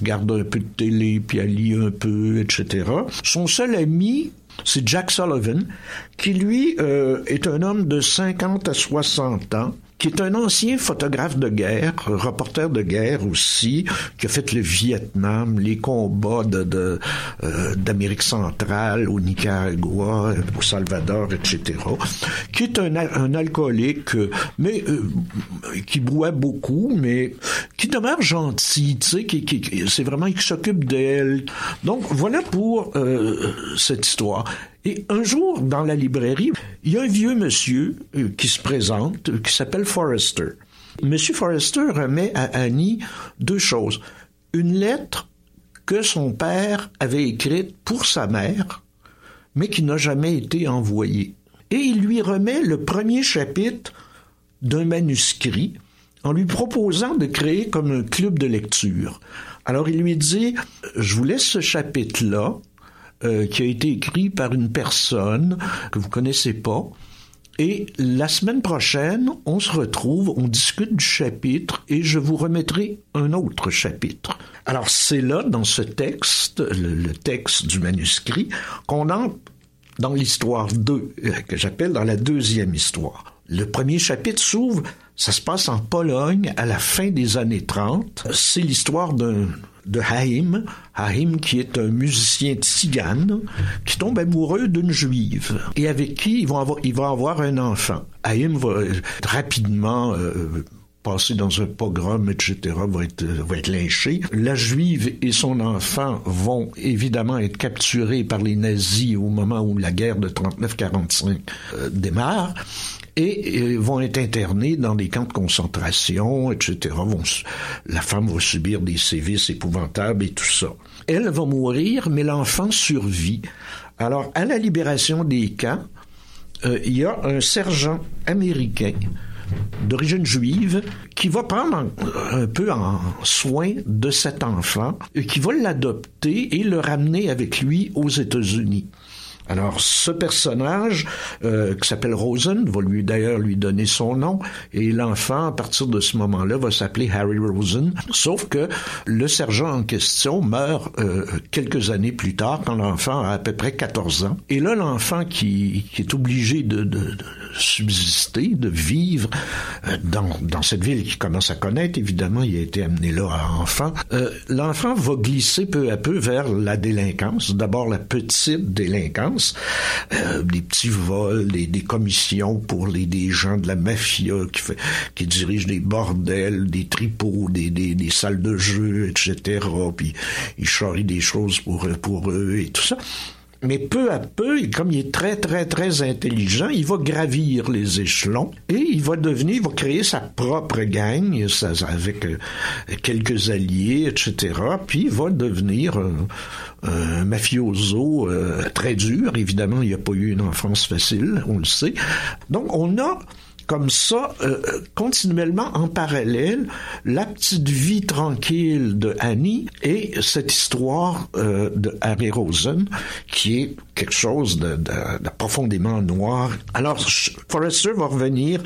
regarde un peu de télé, puis elle lit un peu, etc. Son seul ami, c'est Jack Sullivan, qui lui euh, est un homme de 50 à 60 ans, qui est un ancien photographe de guerre, reporter de guerre aussi, qui a fait le Vietnam, les combats de, euh, d'Amérique centrale, au Nicaragua, au Salvador, etc., qui est un, un alcoolique, euh, mais euh, qui boit beaucoup, mais qui demeure gentil, tu sais, qui, qui- c'est vraiment qui s'occupe d'elle. Donc voilà pour euh, cette histoire. Et un jour, dans la librairie, il y a un vieux monsieur euh, qui se présente, euh, qui s'appelle Forrester. Monsieur Forrester remet à Annie deux choses. Une lettre que son père avait écrite pour sa mère, mais qui n'a jamais été envoyée. Et il lui remet le premier chapitre d'un manuscrit en lui proposant de créer comme un club de lecture. Alors il lui dit, je vous laisse ce chapitre-là, euh, qui a été écrit par une personne que vous connaissez pas. Et la semaine prochaine, on se retrouve, on discute du chapitre et je vous remettrai un autre chapitre. Alors c'est là, dans ce texte, le, le texte du manuscrit, qu'on entre dans l'histoire 2, euh, que j'appelle dans la deuxième histoire. Le premier chapitre s'ouvre, ça se passe en Pologne à la fin des années 30. C'est l'histoire d'un de Haïm, Haïm qui est un musicien tzigane qui tombe amoureux d'une juive et avec qui il va avoir, avoir un enfant. Haïm va euh, rapidement euh, passer dans un pogrom, etc., va être, va être lynché. La juive et son enfant vont évidemment être capturés par les nazis au moment où la guerre de 39-45 euh, démarre et vont être internés dans des camps de concentration, etc. La femme va subir des sévices épouvantables et tout ça. Elle va mourir, mais l'enfant survit. Alors, à la libération des camps, euh, il y a un sergent américain d'origine juive qui va prendre en- un peu en soin de cet enfant et qui va l'adopter et le ramener avec lui aux États-Unis. Alors, ce personnage, euh, qui s'appelle Rosen, va lui d'ailleurs lui donner son nom, et l'enfant, à partir de ce moment-là, va s'appeler Harry Rosen. Sauf que le sergent en question meurt euh, quelques années plus tard, quand l'enfant a à peu près 14 ans. Et là, l'enfant qui, qui est obligé de, de, de subsister, de vivre euh, dans, dans cette ville qu'il commence à connaître, évidemment, il a été amené là à enfant, euh, l'enfant va glisser peu à peu vers la délinquance. D'abord la petite délinquance, euh, des petits vols, des, des commissions pour les des gens de la mafia qui, fait, qui dirigent des bordels, des tripots, des, des, des salles de jeu, etc. Puis ils charrient des choses pour, pour eux et tout ça. Mais peu à peu, comme il est très, très, très intelligent, il va gravir les échelons et il va devenir, il va créer sa propre gang ça, avec euh, quelques alliés, etc. Puis il va devenir euh, un mafioso euh, très dur. Évidemment, il n'y a pas eu une enfance facile, on le sait. Donc, on a comme ça, euh, continuellement en parallèle, la petite vie tranquille de Annie et cette histoire euh, de Harry Rosen, qui est quelque chose de, de, de, profondément noir. Alors, Forrester va revenir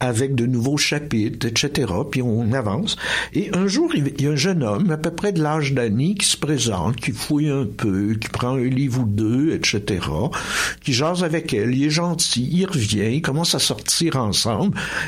avec de nouveaux chapitres, etc., puis on avance. Et un jour, il y a un jeune homme, à peu près de l'âge d'Annie, qui se présente, qui fouille un peu, qui prend un livre ou deux, etc., qui jase avec elle, il est gentil, il revient, il commence à sortir ensemble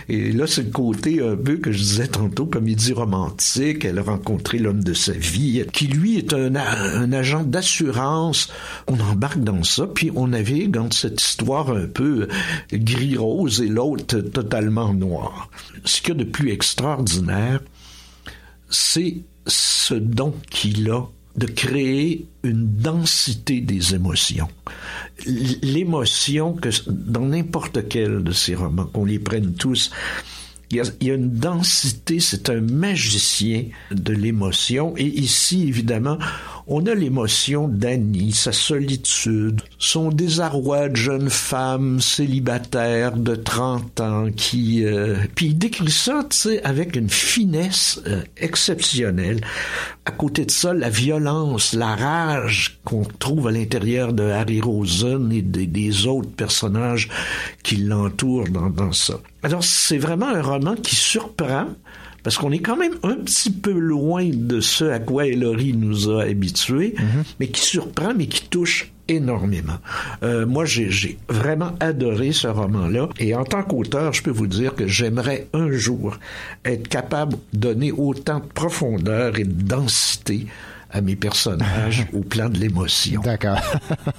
Et là, c'est le côté un peu que je disais tantôt, comédie romantique. Elle a rencontré l'homme de sa vie, qui lui est un, un agent d'assurance. On embarque dans ça, puis on navigue dans cette histoire un peu gris-rose et l'autre totalement noir. Ce qu'il y a de plus extraordinaire, c'est ce don qu'il a de créer une densité des émotions. L'émotion que dans n'importe quel de ces romans, qu'on les prenne tous, il y, a, il y a, une densité, c'est un magicien de l'émotion. Et ici, évidemment, on a l'émotion d'Annie, sa solitude, son désarroi de jeune femme célibataire de 30 ans qui... Euh, puis il décrit ça, tu sais, avec une finesse euh, exceptionnelle. À côté de ça, la violence, la rage qu'on trouve à l'intérieur de Harry Rosen et des, autres personnages qui l'entourent dans ça. Alors, c'est vraiment un roman qui surprend, parce qu'on est quand même un petit peu loin de ce à quoi Ellery nous a habitués, mm-hmm. mais qui surprend, mais qui touche énormément. Euh, moi, j'ai vraiment adoré ce roman-là. Et en tant qu'auteur, je peux vous dire que j'aimerais un jour être capable de donner autant de profondeur et de densité à mes personnages au plan de l'émotion. D'accord.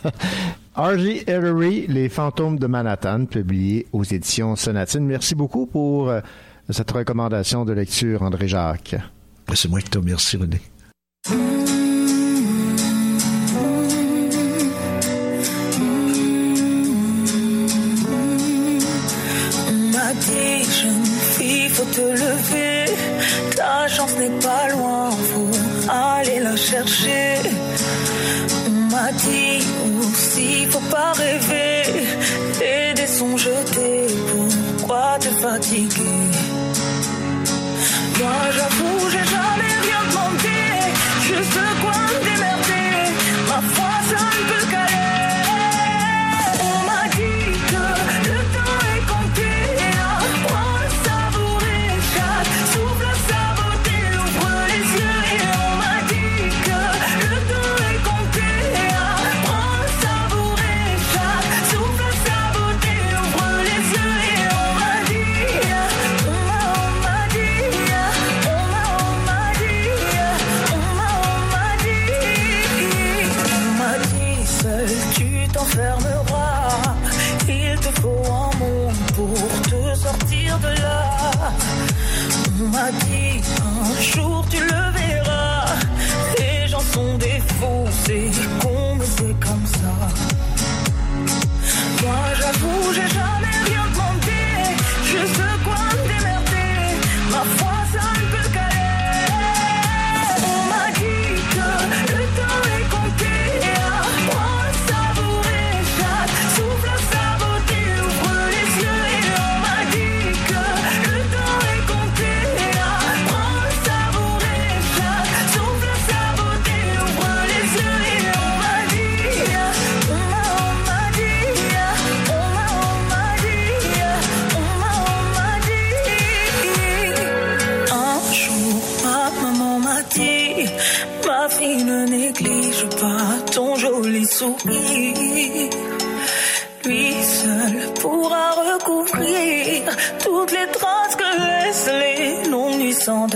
R.J. Ellery, Les fantômes de Manhattan, publié aux éditions Sonatine. Merci beaucoup pour euh, cette recommandation de lecture, André Jacques. C'est moi qui te remercie, René. On m'a dit, jeune fille, faut te lever. Ta chance n'est pas loin, faut aller la chercher. On m'a dit aussi, faut pas rêver. Et des sons jetés, pourquoi te fatiguer? Moi j'avoue, j'ai jamais rien demandé. Juste de quoi me démerder. Ma foi, ça ne peut sourire. Lui seul pourra recouvrir toutes les traces que laissent les longues nuits sans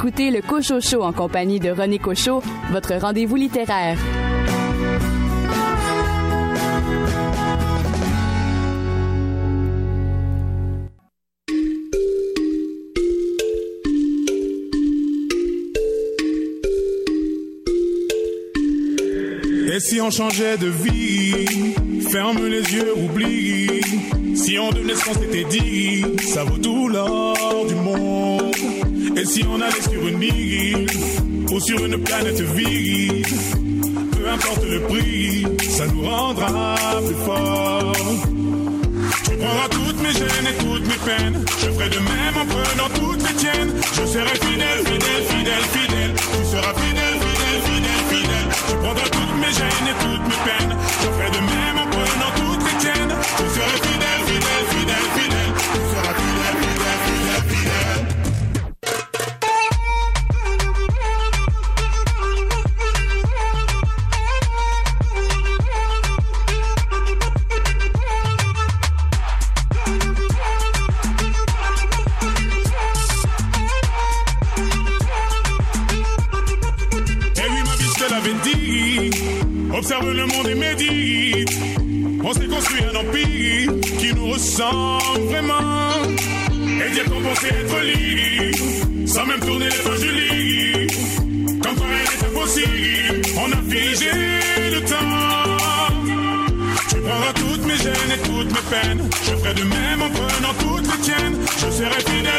écoutez le Cocho Show en compagnie de René Cocho, votre rendez-vous littéraire. Et si on changeait de vie, ferme les yeux, oublie. Si on devenait ce qu'on s'était dit, ça vaut tout l'or du monde. Et si on allait sur une île ou sur une planète vide, peu importe le prix, ça nous rendra plus forts. Tu prendras toutes mes gênes et toutes mes peines. Je ferai de même en prenant toutes les tiennes. Je serai fidèle, fidèle, fidèle, fidèle. Tu seras fidèle, fidèle, fidèle, fidèle. Tu prendras toutes mes gênes et toutes mes peines. Je ferai de même en prenant Je ferai de même en prenant toutes les tiennes. Je serai fidèle,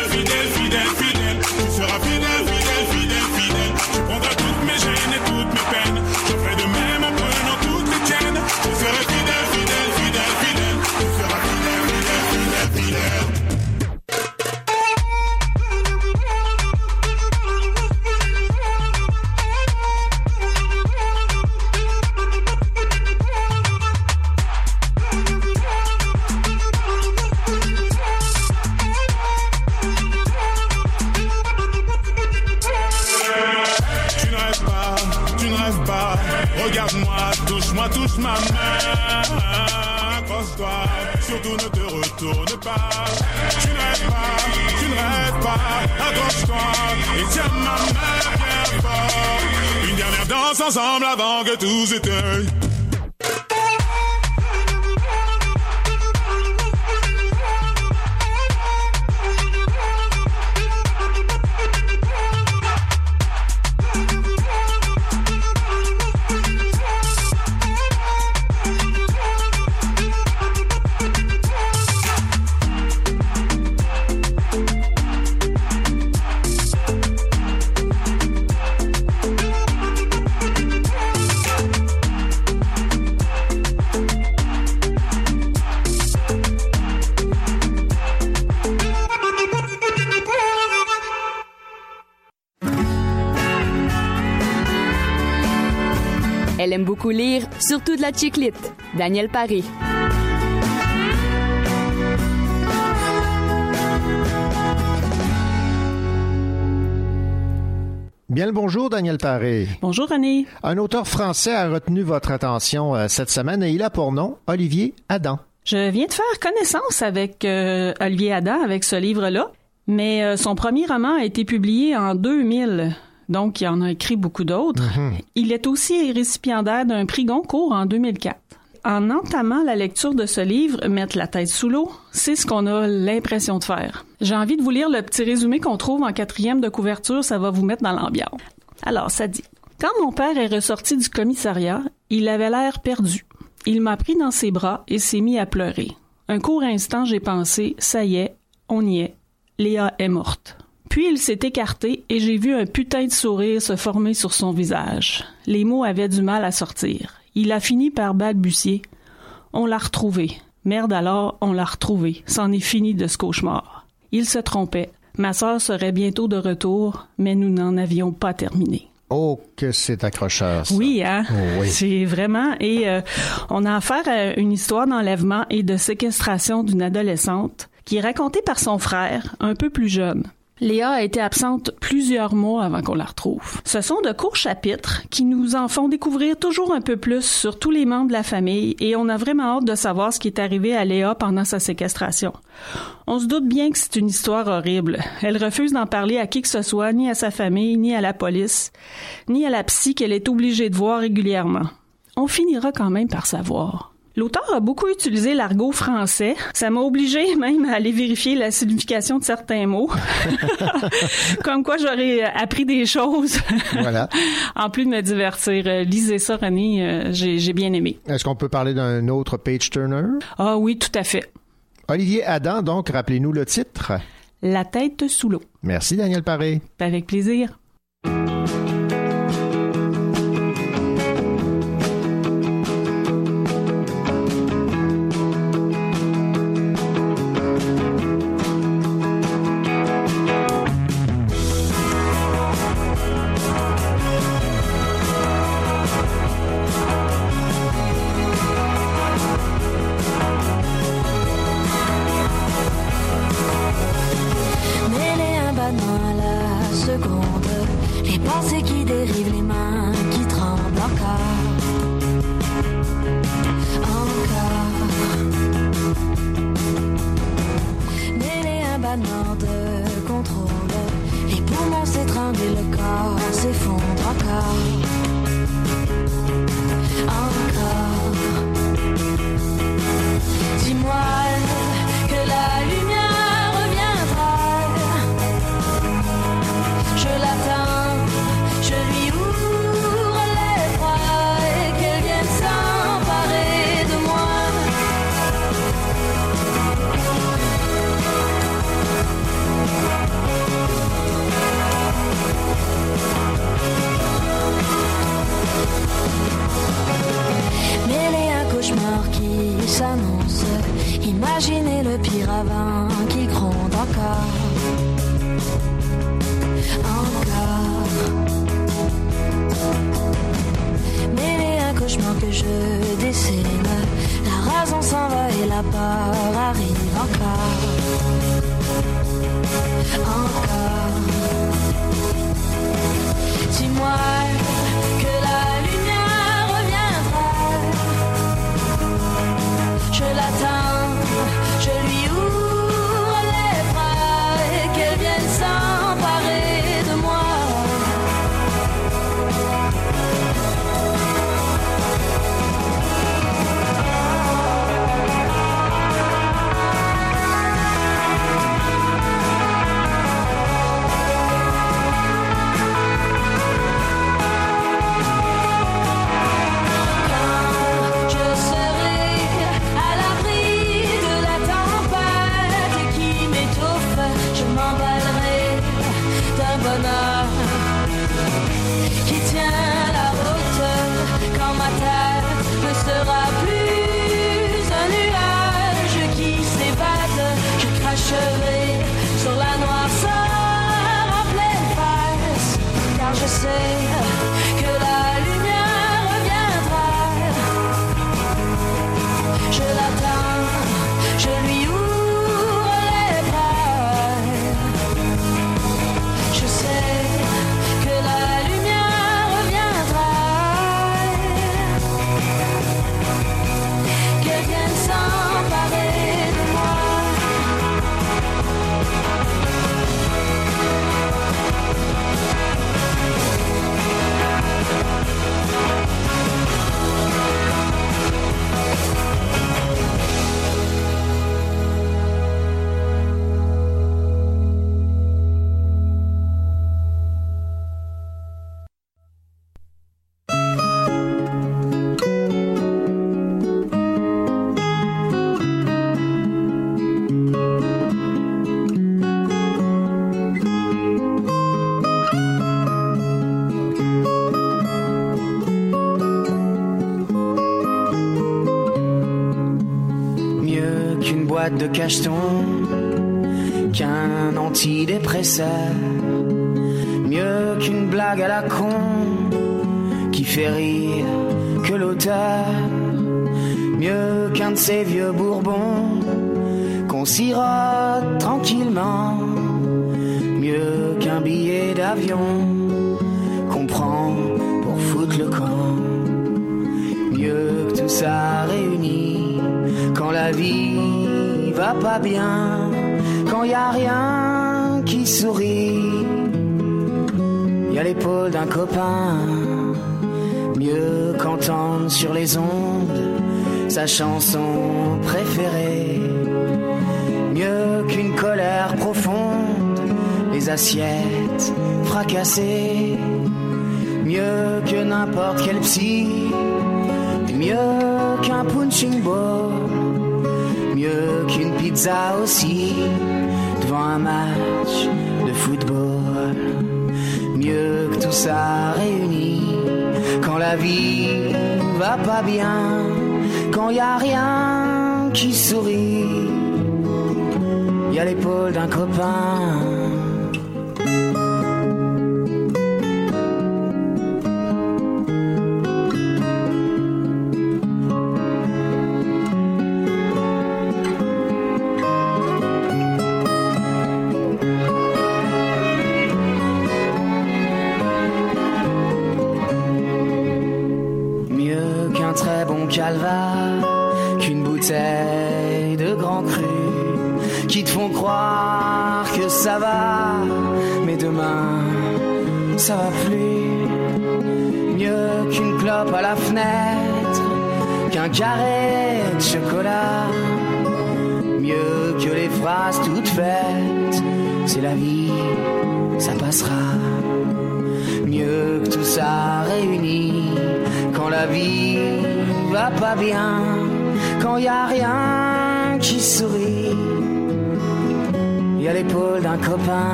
surtout de la chiclite. Daniel Paré. Bien le bonjour, Daniel Paré. Bonjour, René. Un auteur français a retenu votre attention euh, cette semaine et il a pour nom Olivier Adam. Je viens de faire connaissance avec euh, Olivier Adam avec ce livre-là, mais euh, son premier roman a été publié en 2000. Donc, il en a écrit beaucoup d'autres. Il est aussi récipiendaire d'un prix Goncourt en 2004. En entamant la lecture de ce livre, mettre la tête sous l'eau, c'est ce qu'on a l'impression de faire. J'ai envie de vous lire le petit résumé qu'on trouve en quatrième de couverture, ça va vous mettre dans l'ambiance. Alors, ça dit. Quand mon père est ressorti du commissariat, il avait l'air perdu. Il m'a pris dans ses bras et s'est mis à pleurer. Un court instant, j'ai pensé, ça y est, on y est. Léa est morte. Puis il s'est écarté et j'ai vu un putain de sourire se former sur son visage. Les mots avaient du mal à sortir. Il a fini par balbutier. On l'a retrouvé. Merde alors, on l'a retrouvé. C'en est fini de ce cauchemar. Il se trompait. Ma sœur serait bientôt de retour, mais nous n'en avions pas terminé. Oh, que c'est accrocheur. ça. Oui, hein? Oh, oui. C'est vraiment. Et euh, on a affaire à une histoire d'enlèvement et de séquestration d'une adolescente qui est racontée par son frère, un peu plus jeune. Léa a été absente plusieurs mois avant qu'on la retrouve. Ce sont de courts chapitres qui nous en font découvrir toujours un peu plus sur tous les membres de la famille et on a vraiment hâte de savoir ce qui est arrivé à Léa pendant sa séquestration. On se doute bien que c'est une histoire horrible. Elle refuse d'en parler à qui que ce soit, ni à sa famille, ni à la police, ni à la psy qu'elle est obligée de voir régulièrement. On finira quand même par savoir. L'auteur a beaucoup utilisé l'argot français. Ça m'a obligé même à aller vérifier la signification de certains mots. Comme quoi j'aurais appris des choses. Voilà. en plus de me divertir. Lisez ça, René. euh, J'ai j'ai bien aimé. Est-ce qu'on peut parler d'un autre page turner? Ah oui, tout à fait. Olivier Adam, donc, rappelez-nous le titre. La tête sous l'eau. Merci, Daniel Paré. Avec plaisir. Boîte de a rien qui sourit. Y a l'épaule d'un copain, mieux qu'entendre sur les ondes sa chanson préférée. Mieux qu'une colère profonde, les assiettes fracassées. Mieux que n'importe quel psy, mieux qu'un punching ball. Mieux qu'une pizza aussi, un match de football. Mieux que tout ça réuni, quand la vie va pas bien quand y a rien qui sourit, y a l'épaule d'un copain.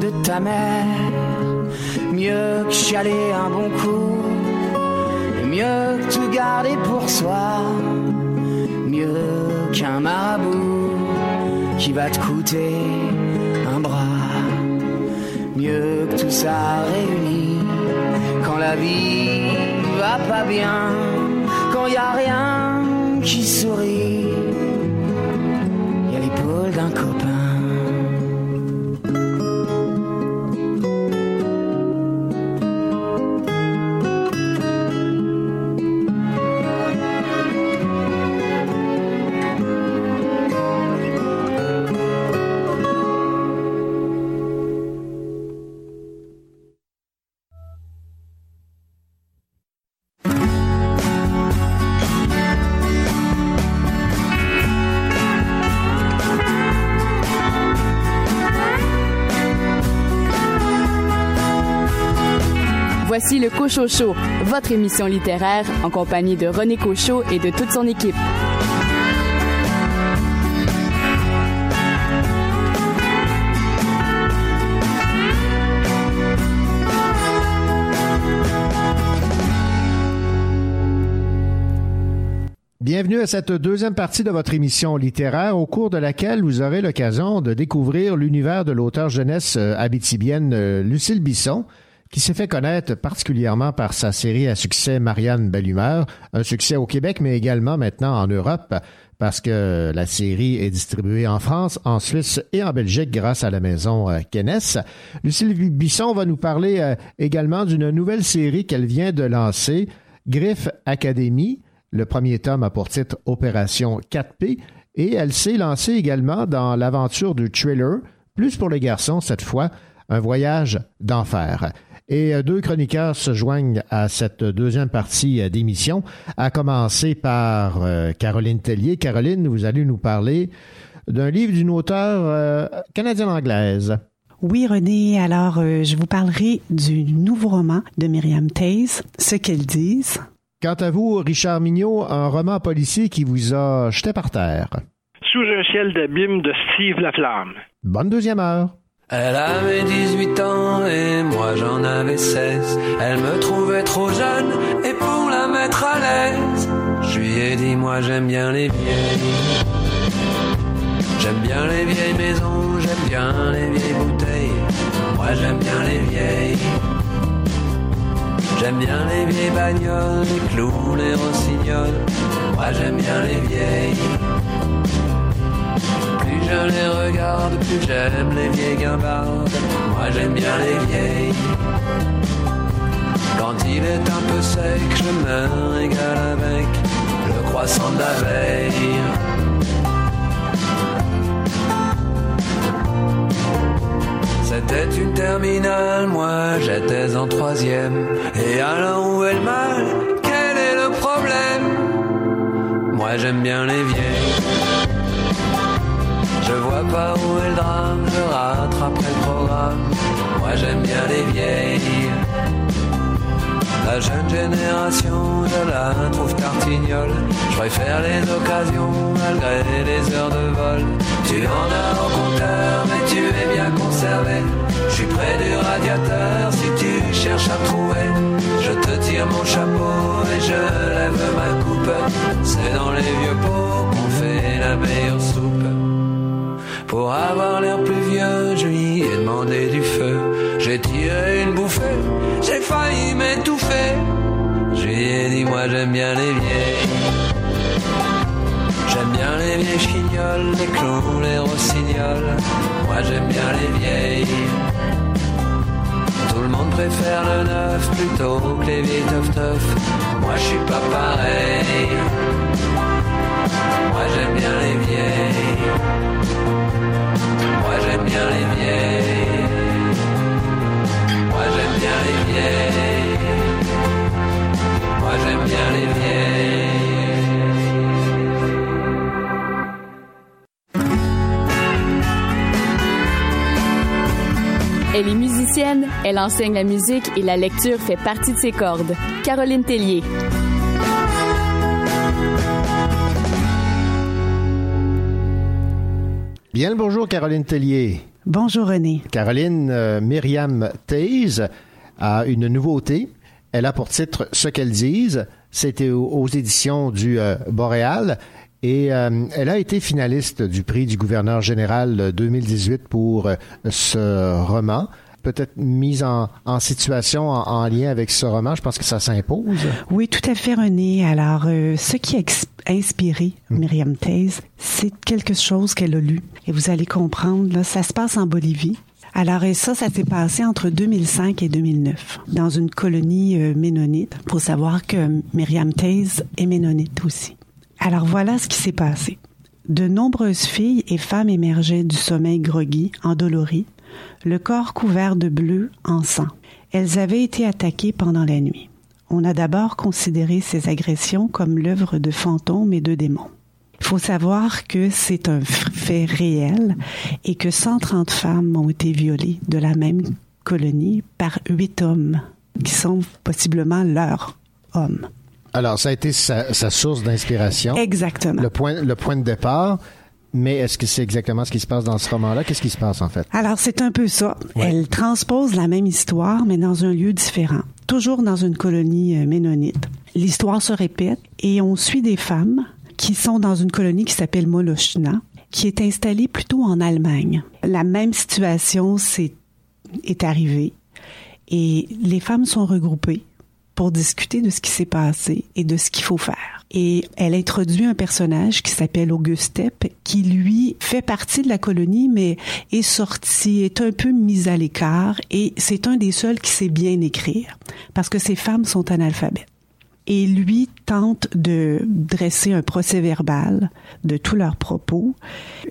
De ta mère. Mieux que chialer un bon coup, mieux que tout garder pour soi. Mieux qu'un marabout qui va te coûter un bras. Mieux que tout ça réuni, quand la vie va pas bien, quand y a rien qui sourit, Cochocho, votre émission littéraire en compagnie de René Cochot et de toute son équipe. Bienvenue à cette deuxième partie de votre émission littéraire au cours de laquelle vous aurez l'occasion de découvrir l'univers de l'auteur jeunesse euh, abitibienne euh, Lucille Bisson, qui s'est fait connaître particulièrement par sa série à succès Marianne Bellumeur, un succès au Québec mais également maintenant en Europe parce que la série est distribuée en France, en Suisse et en Belgique grâce à la maison euh, Kennes. Lucille Bisson va nous parler euh, également d'une nouvelle série qu'elle vient de lancer, Griffe Academy. Le premier tome a pour titre Opération 4P et elle s'est lancée également dans l'aventure du thriller, plus pour les garçons cette fois, un voyage d'enfer. Et euh, deux chroniqueurs se joignent à cette deuxième partie euh, d'émission, à commencer par euh, Caroline Tellier. Caroline, vous allez nous parler d'un livre d'une auteure canadienne-anglaise. Oui, René. Alors, euh, je vous parlerai du nouveau roman de Myriam Taze, Ce qu'elles disent. Quant à vous, Richard Mignot, un roman policier qui vous a jeté par terre. Sous un ciel d'abîme de Steve Laflamme. Bonne deuxième heure. Elle avait 18 ans et moi j'en avais 16. Elle me trouvait trop jeune et pour la mettre à l'aise, je lui ai dit moi j'aime bien les vieilles. J'aime bien les vieilles maisons, j'aime bien les vieilles bouteilles. Moi j'aime bien les vieilles. J'aime bien les vieilles bagnoles, les clous, les rossignols. Moi j'aime bien les vieilles. Je les regarde, plus j'aime les vieilles guimbardes. Moi j'aime bien les vieilles. Quand il est un peu sec, je me régale avec le croissant de la veille. C'était une terminale, moi j'étais en troisième. Et alors où est le mal Quel est le problème? Moi j'aime bien les vieilles. Je vois pas où est le drame, je rattraperai le programme. Moi j'aime bien les vieilles. La jeune génération, je la trouve tartignole. Je préfère les occasions malgré les heures de vol. Tu en as au compteur, mais tu es bien conservé. Je suis près du radiateur si tu cherches à trouver. Je te tire mon chapeau et je lève ma coupe. C'est dans les vieux pots qu'on fait la meilleure soupe. Pour avoir l'air plus vieux, je lui ai demandé du feu. J'ai tiré une bouffée, j'ai failli m'étouffer. Je lui ai dit, moi j'aime bien les vieilles. J'aime bien les vieilles chignoles, les clous, les rossignols. Moi j'aime bien les vieilles. Tout le monde préfère le neuf plutôt que les vieilles teuf teuf. Moi je suis pas pareil. Moi j'aime bien les vieilles. Moi j'aime bien les vieilles. Moi j'aime bien les vieilles. Moi j'aime bien les vieilles. Elle est musicienne, elle enseigne la musique et la lecture fait partie de ses cordes. Caroline Tellier. Bien le bonjour, Caroline Tellier. Bonjour, René. Caroline euh, Myriam Taze a une nouveauté. Elle a pour titre Ce qu'elles disent. C'était aux, aux éditions du euh, Boréal. Et euh, elle a été finaliste du prix du gouverneur général 2018 pour euh, ce roman. Peut-être mise en, en situation en, en lien avec ce roman. Je pense que ça s'impose. Oui, tout à fait, René. Alors, euh, ce qui a inspiré Myriam Taze, c'est quelque chose qu'elle a lu. Et vous allez comprendre, là, ça se passe en Bolivie. Alors, et ça, ça s'est passé entre 2005 et 2009, dans une colonie euh, ménonite. Il faut savoir que Myriam Taze est ménonite aussi. Alors, voilà ce qui s'est passé. De nombreuses filles et femmes émergeaient du sommeil groggy, endolories, le corps couvert de bleu en sang. Elles avaient été attaquées pendant la nuit. On a d'abord considéré ces agressions comme l'œuvre de fantômes et de démons. Il faut savoir que c'est un fait réel et que 130 femmes ont été violées de la même colonie par huit hommes qui sont possiblement leurs hommes. Alors, ça a été sa, sa source d'inspiration. Exactement. Le point, le point de départ. Mais est-ce que c'est exactement ce qui se passe dans ce roman-là? Qu'est-ce qui se passe, en fait? Alors, c'est un peu ça. Elle transpose la même histoire, mais dans un lieu différent. Toujours dans une colonie euh, ménonite. L'histoire se répète et on suit des femmes qui sont dans une colonie qui s'appelle Molochna, qui est installée plutôt en Allemagne. La même situation est arrivée et les femmes sont regroupées pour discuter de ce qui s'est passé et de ce qu'il faut faire. Et elle introduit un personnage qui s'appelle Auguste Tepp, qui lui fait partie de la colonie, mais est sorti, est un peu mis à l'écart, et c'est un des seuls qui sait bien écrire, parce que ces femmes sont analphabètes. Et lui tente de dresser un procès verbal de tous leurs propos.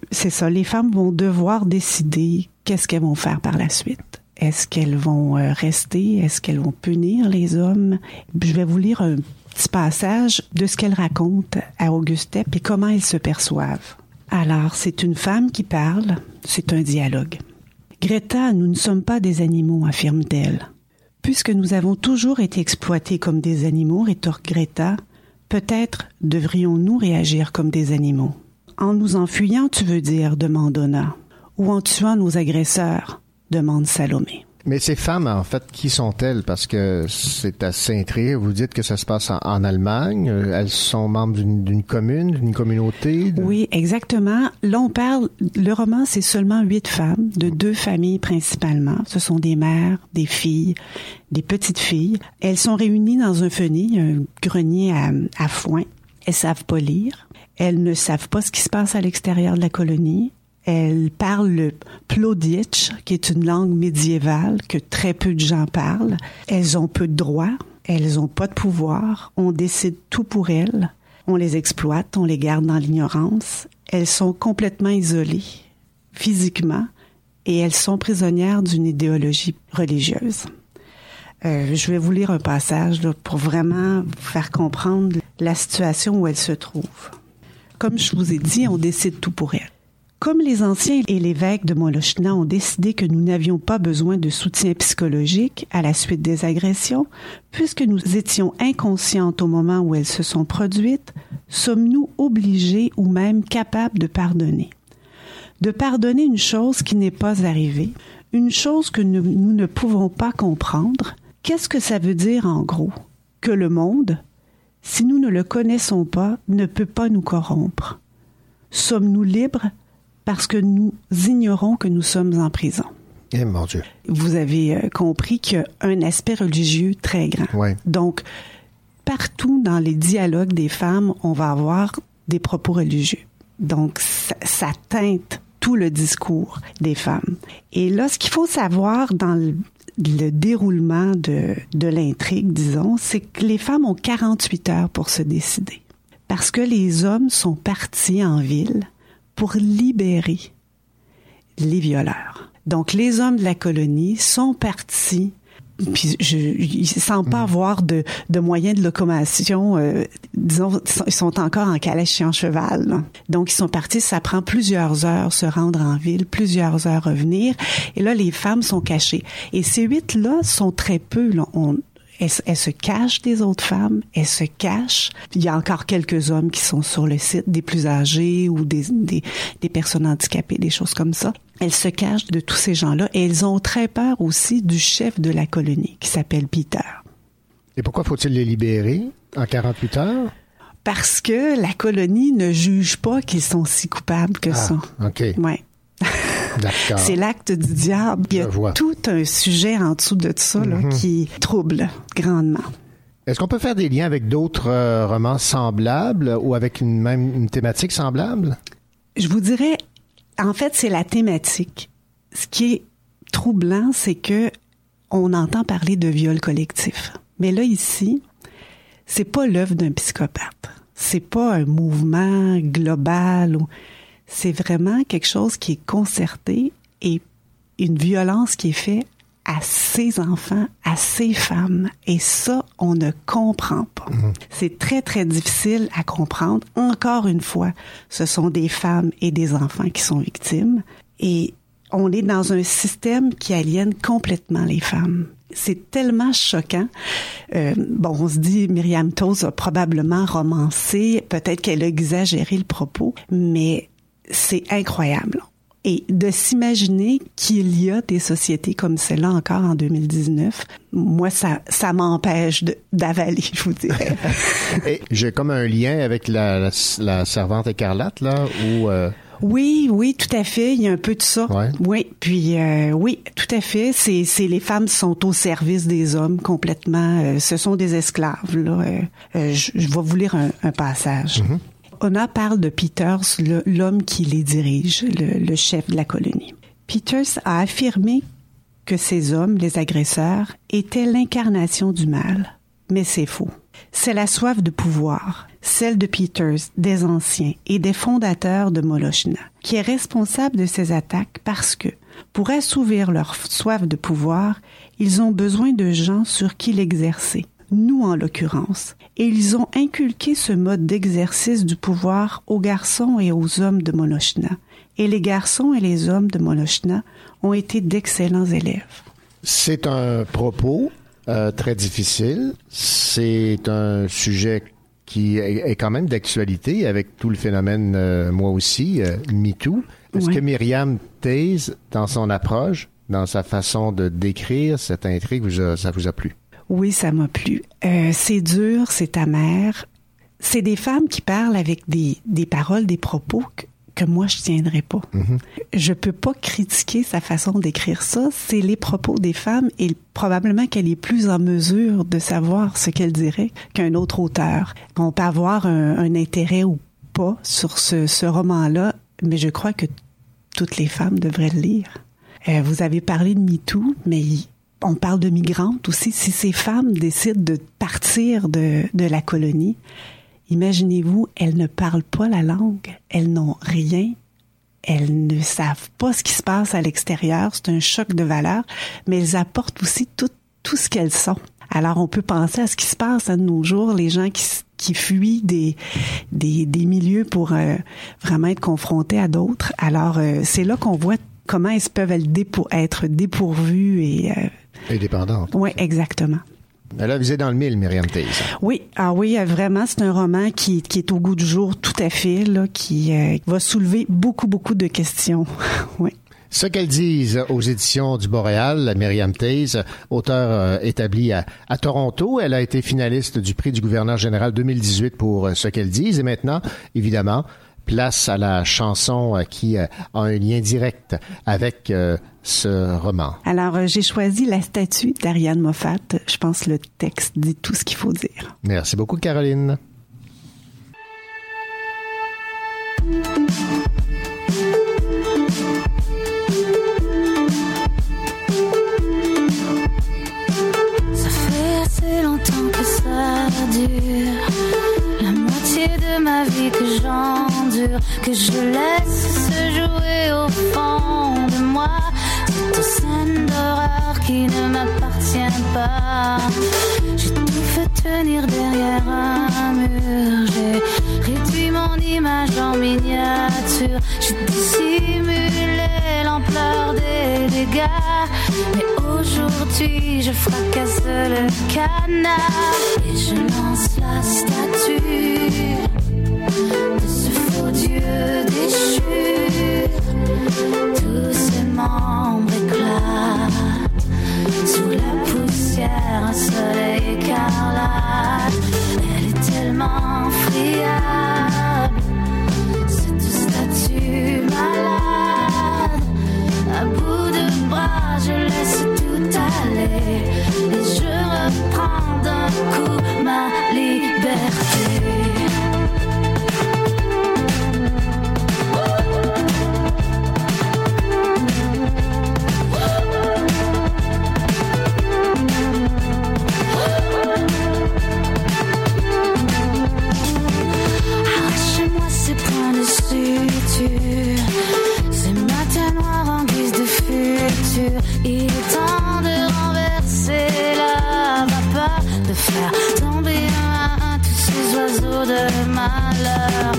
C'est ça, les femmes vont devoir décider qu'est-ce qu'elles vont faire par la suite. Est-ce qu'elles vont euh, rester? Est-ce qu'elles vont punir les hommes? Je vais vous lire un petit passage de ce qu'elle raconte à Auguste et comment elles se perçoivent. Alors, c'est une femme qui parle, c'est un dialogue. Greta, nous ne sommes pas des animaux, affirme-t-elle. Puisque nous avons toujours été exploités comme des animaux, rétorque Greta, peut-être devrions-nous réagir comme des animaux. En nous enfuyant, tu veux dire, demande Donna, ou en tuant nos agresseurs, demande Salomé. Mais ces femmes, en fait, qui sont-elles? Parce que c'est assez intriguant. Vous dites que ça se passe en, en Allemagne. Euh, Elles sont membres d'une d'une commune, d'une communauté. de- Oui, exactement. Là, on parle, le roman, c'est seulement huit femmes, de deux familles principalement. Ce sont des mères, des filles, des petites filles. Elles sont réunies dans un fenil, un grenier à, à foin. Elles savent pas lire. Elles ne savent pas ce qui se passe à l'extérieur de la colonie. Elles parlent le Ploditch, qui est une langue médiévale que très peu de gens parlent. Elles ont peu de droits. Elles ont pas de pouvoir. On décide tout pour elles. On les exploite, on les garde dans l'ignorance. Elles sont complètement isolées physiquement et elles sont prisonnières d'une idéologie religieuse. Euh, je vais vous lire un passage pour vraiment vous faire comprendre la situation où elles se trouvent. Comme je vous ai dit, on décide tout pour elles. Comme les anciens et l'évêque de Molochna ont décidé que nous n'avions pas besoin de soutien psychologique à la suite des agressions, puisque nous étions inconscientes au moment où elles se sont produites, sommes-nous obligés ou même capables de pardonner? De pardonner une chose qui n'est pas arrivée, une chose que nous, nous ne pouvons pas comprendre. Qu'est-ce que ça veut dire en gros? Que le monde, si nous ne le connaissons pas, ne peut pas nous corrompre. Sommes-nous libres parce que nous ignorons que nous sommes en prison? Eh mon Dieu. Vous avez euh, compris qu'il y a un aspect religieux très grand. Ouais. Donc, partout dans les dialogues des femmes, on va avoir des propos religieux. Donc, ça, ça teinte tout le discours des femmes. Et là, ce qu'il faut savoir dans le, le déroulement de, de l'intrigue, disons, c'est que les femmes ont 48 heures pour se décider. Parce que les hommes sont partis en ville pour libérer les violeurs. Donc, les hommes de la colonie sont partis puis je, ils pas avoir de, de moyens de locomotion. euh, disons, ils sont- ils sont encore en calèche et en cheval. là. Donc, ils sont partis. Ça prend plusieurs heures se rendre en ville, plusieurs heures revenir. Et là, les femmes sont cachées. Et ces huit-là sont très peu. Là. On, elles, elles se cachent des autres femmes, elles se cachent. Il y a encore quelques hommes qui sont sur le site, des plus âgés ou des, des, des personnes handicapées, des choses comme ça. Elles se cachent de tous ces gens-là et elles ont très peur aussi du chef de la colonie qui s'appelle Peter. Et pourquoi faut-il les libérer en 48 heures? Parce que la colonie ne juge pas qu'ils sont si coupables que Ah, ça. OK. Ouais. C'est l'acte du diable. Il y a tout un sujet en dessous de ça là, Mhm. qui trouble grandement. Est-ce qu'on peut faire des liens avec d'autres euh, romans semblables ou avec une même une thématique semblable? Je vous dirais, en fait, c'est la thématique. Ce qui est troublant, c'est que on entend parler de viol collectif. Mais là, ici, c'est pas l'œuvre d'un psychopathe. C'est pas un mouvement global ou, c'est vraiment quelque chose qui est concerté et une violence qui est faite à ces enfants, à ces femmes. Et ça, on ne comprend pas. C'est très, très difficile à comprendre. Encore une fois, ce sont des femmes et des enfants qui sont victimes. Et on est dans un système qui aliène complètement les femmes. C'est tellement choquant. Euh, bon, on se dit, Myriam Toews a probablement romancé, peut-être qu'elle a exagéré le propos, mais c'est incroyable. Et de s'imaginer qu'il y a des sociétés comme celle-là encore en 2019, moi, ça, ça m'empêche d'avaler, je vous dirais. Et j'ai comme un lien avec la, la, la servante écarlate, là, où... euh, Oui, oui, tout à fait. Il y a un peu de ça. Oui, puis euh, oui, tout à fait. C'est, c'est les femmes sont au service des hommes complètement. Euh, ce sont des esclaves. Là. Euh, je, je vais vous lire un, un passage. Ona parle de Peters, l'homme qui les dirige, le, le chef de la colonie. Peters a affirmé que ces hommes, les agresseurs, étaient l'incarnation du mal. Mais c'est faux. C'est la soif de pouvoir, celle de Peters, des anciens et des fondateurs de Molochna, qui est responsable de ces attaques parce que, pour assouvir leur soif de pouvoir, ils ont besoin de gens sur qui l'exercer, nous en l'occurrence, et ils ont inculqué ce mode d'exercice du pouvoir aux garçons et aux hommes de Molochna, et les garçons et les hommes de Molochna ont été d'excellents élèves. C'est un propos euh, très difficile. C'est un sujet qui est, quand même d'actualité avec tout le phénomène, euh, moi aussi, euh, MeToo. Est-ce Oui. que Myriam Taze, dans son approche, dans sa façon de décrire cette intrigue. Vous a- ça vous a plu? Oui, ça m'a plu. Euh, c'est dur, c'est amer. C'est des femmes qui parlent avec des, des paroles, des propos que, que moi je tiendrais pas. Je peux pas critiquer sa façon d'écrire ça. C'est les propos des femmes et probablement qu'elle est plus en mesure de savoir ce qu'elle dirait qu'un autre auteur. On peut avoir un, un intérêt ou pas sur ce, ce roman-là, mais je crois que toutes les femmes devraient le lire. Euh, vous avez parlé de MeToo, mais il- on parle de migrantes aussi. Si ces femmes décident de partir de, de la colonie, imaginez-vous, elles ne parlent pas la langue, elles n'ont rien, elles ne savent pas ce qui se passe à l'extérieur, c'est un choc de valeur, mais elles apportent aussi tout, tout ce qu'elles sont. Alors on peut penser à ce qui se passe à nos jours, les gens qui, qui fuient des, des, des milieux pour euh, vraiment être confrontés à d'autres. Alors euh, c'est là qu'on voit comment elles peuvent être dépourvues et... Euh, Indépendante. oui, exactement. Elle a visé dans le mille, Myriam Taze. Oui, ah oui, vraiment, c'est un roman qui, qui est au goût du jour tout à fait, là, qui euh, va soulever beaucoup, beaucoup de questions. oui. Ce qu'elles disent aux éditions du Boréal, Myriam Taze, auteure euh, établie à, à Toronto, elle a été finaliste du prix du gouverneur général 2018 pour euh, Ce qu'elles disent et maintenant, évidemment, place à la chanson euh, qui euh, a un lien direct avec euh, ce roman. Alors, j'ai choisi la statue d'Ariane Moffat. Je pense que le texte dit tout ce qu'il faut dire. Merci beaucoup, Caroline. Ça fait assez longtemps que ça dure. Vie que j'endure, que je laisse se jouer au fond de moi. Cette scène d'horreur qui ne m'appartient pas. J'ai tout fait tenir derrière un mur. J'ai réduit mon image en miniature. J'ai dissimulé l'ampleur des dégâts. Mais aujourd'hui, je fracasse le canard et je lance la statue et je reprends d'un coup ma liberté. Il est temps de renverser la vapeur, de faire tomber un à tous ces oiseaux de malheur.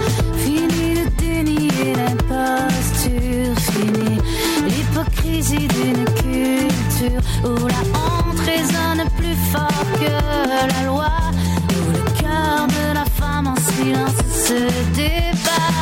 Fini de dénier l'imposture, fini l'hypocrisie d'une culture où la honte résonne plus fort que la loi, où le cœur de la femme en silence se débat.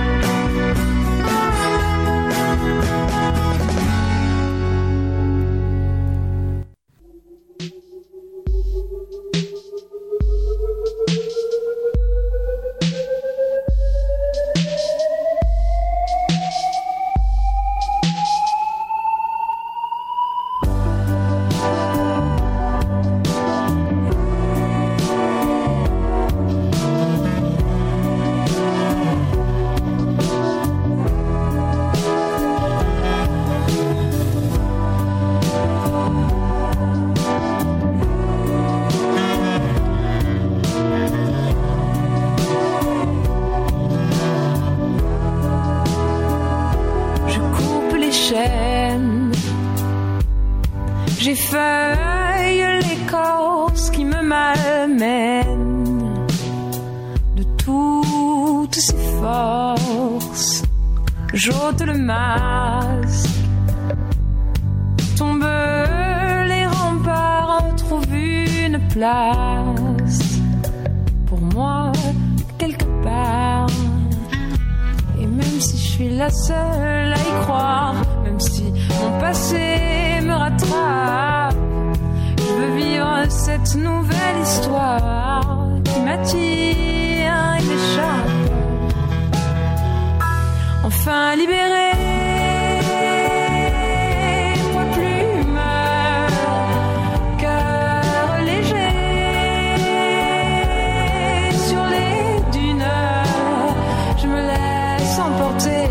Laisse emporter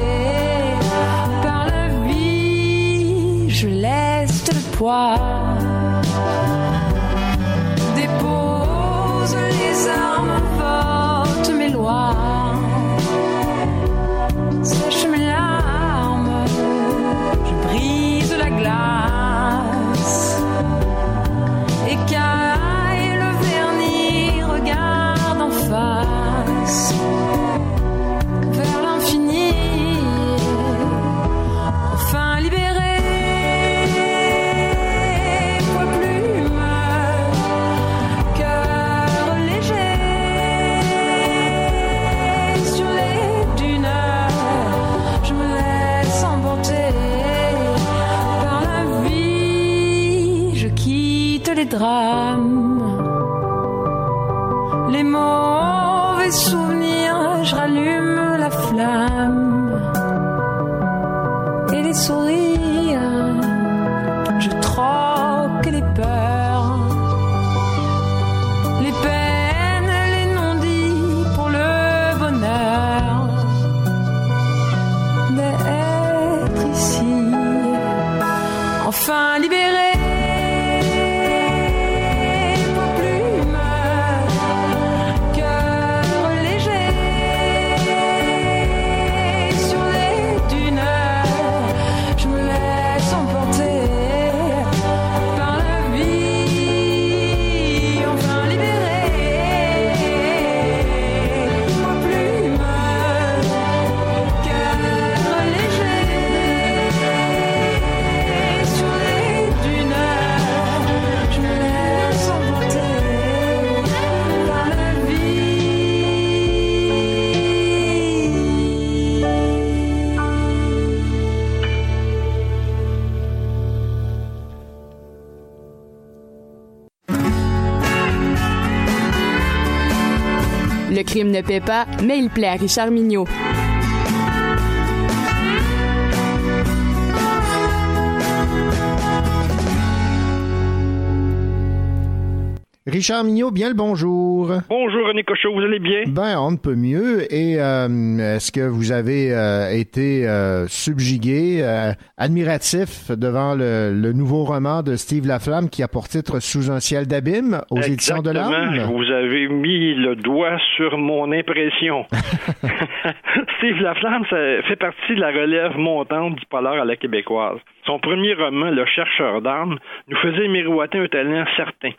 par la vie. Je laisse le poids. Pas, mais il plaît à Richard Mignot. Richard Mignot, bien le bonjour. Bonjour René Cochot, vous allez bien? Ben, on ne peut mieux. Et euh, est-ce que vous avez euh, été euh, subjugué, admiratif devant le, le nouveau roman de Steve Laflamme qui a pour titre Sous un ciel d'abîme aux éditions de l'âme? Vous avez mis le doigt sur mon impression. Steve Laflamme ça fait partie de la relève montante du polar à la québécoise. Son premier roman, Le chercheur d'armes, nous faisait miroiter un talent certain,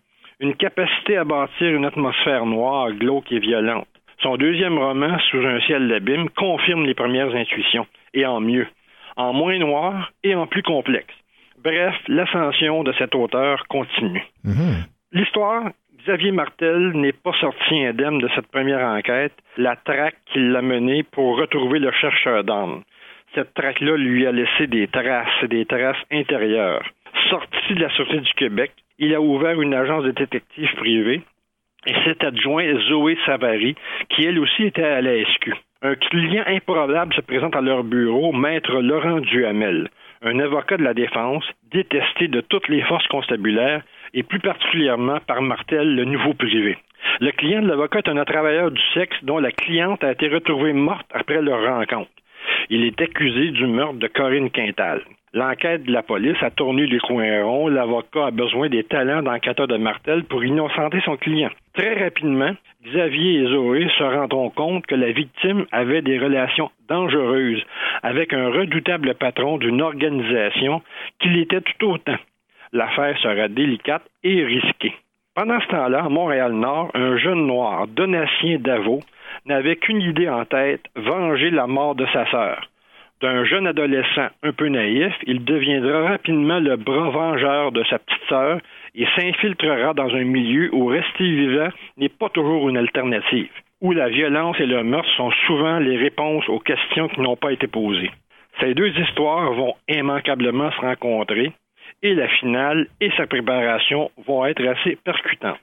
une capacité à bâtir une atmosphère noire, glauque et violente. Son deuxième roman, Sous un ciel d'abîme, confirme les premières intuitions, et en mieux, en moins noir et en plus complexe. Bref, l'ascension de cet auteur continue. L'histoire Xavier Martel n'est pas sorti indemne de cette première enquête, la traque qui l'a menée pour retrouver le chercheur d'âme. Cette traque-là lui a laissé des traces, des traces intérieures. Sorti de la Sûreté du Québec, il a ouvert une agence de détectives privée et s'est adjoint Zoé Savary, qui elle aussi était à la SQ. Un client improbable se présente à leur bureau, maître Laurent Duhamel, un avocat de la défense, détesté de toutes les forces constabulaires et plus particulièrement par Martel, le nouveau privé. Le client de l'avocat est un travailleur du sexe dont la cliente a été retrouvée morte après leur rencontre. Il est accusé du meurtre de Corinne Quintal. L'enquête de la police a tourné les coins ronds. L'avocat a besoin des talents d'enquêteur de Martel pour innocenter son client. Très rapidement, Xavier et Zoé se rendront compte que la victime avait des relations dangereuses avec un redoutable patron d'une organisation qu'il était tout autant. L'affaire sera délicate et risquée. Pendant ce temps-là, à Montréal-Nord, un jeune noir, Donatien Davot, n'avait qu'une idée en tête, venger la mort de sa sœur. D'un jeune adolescent un peu naïf, il deviendra rapidement le bras vengeur de sa petite sœur et s'infiltrera dans un milieu où rester vivant n'est pas toujours une alternative, où la violence et le meurtre sont souvent les réponses aux questions qui n'ont pas été posées. Ces deux histoires vont immanquablement se rencontrer et la finale et sa préparation vont être assez percutantes.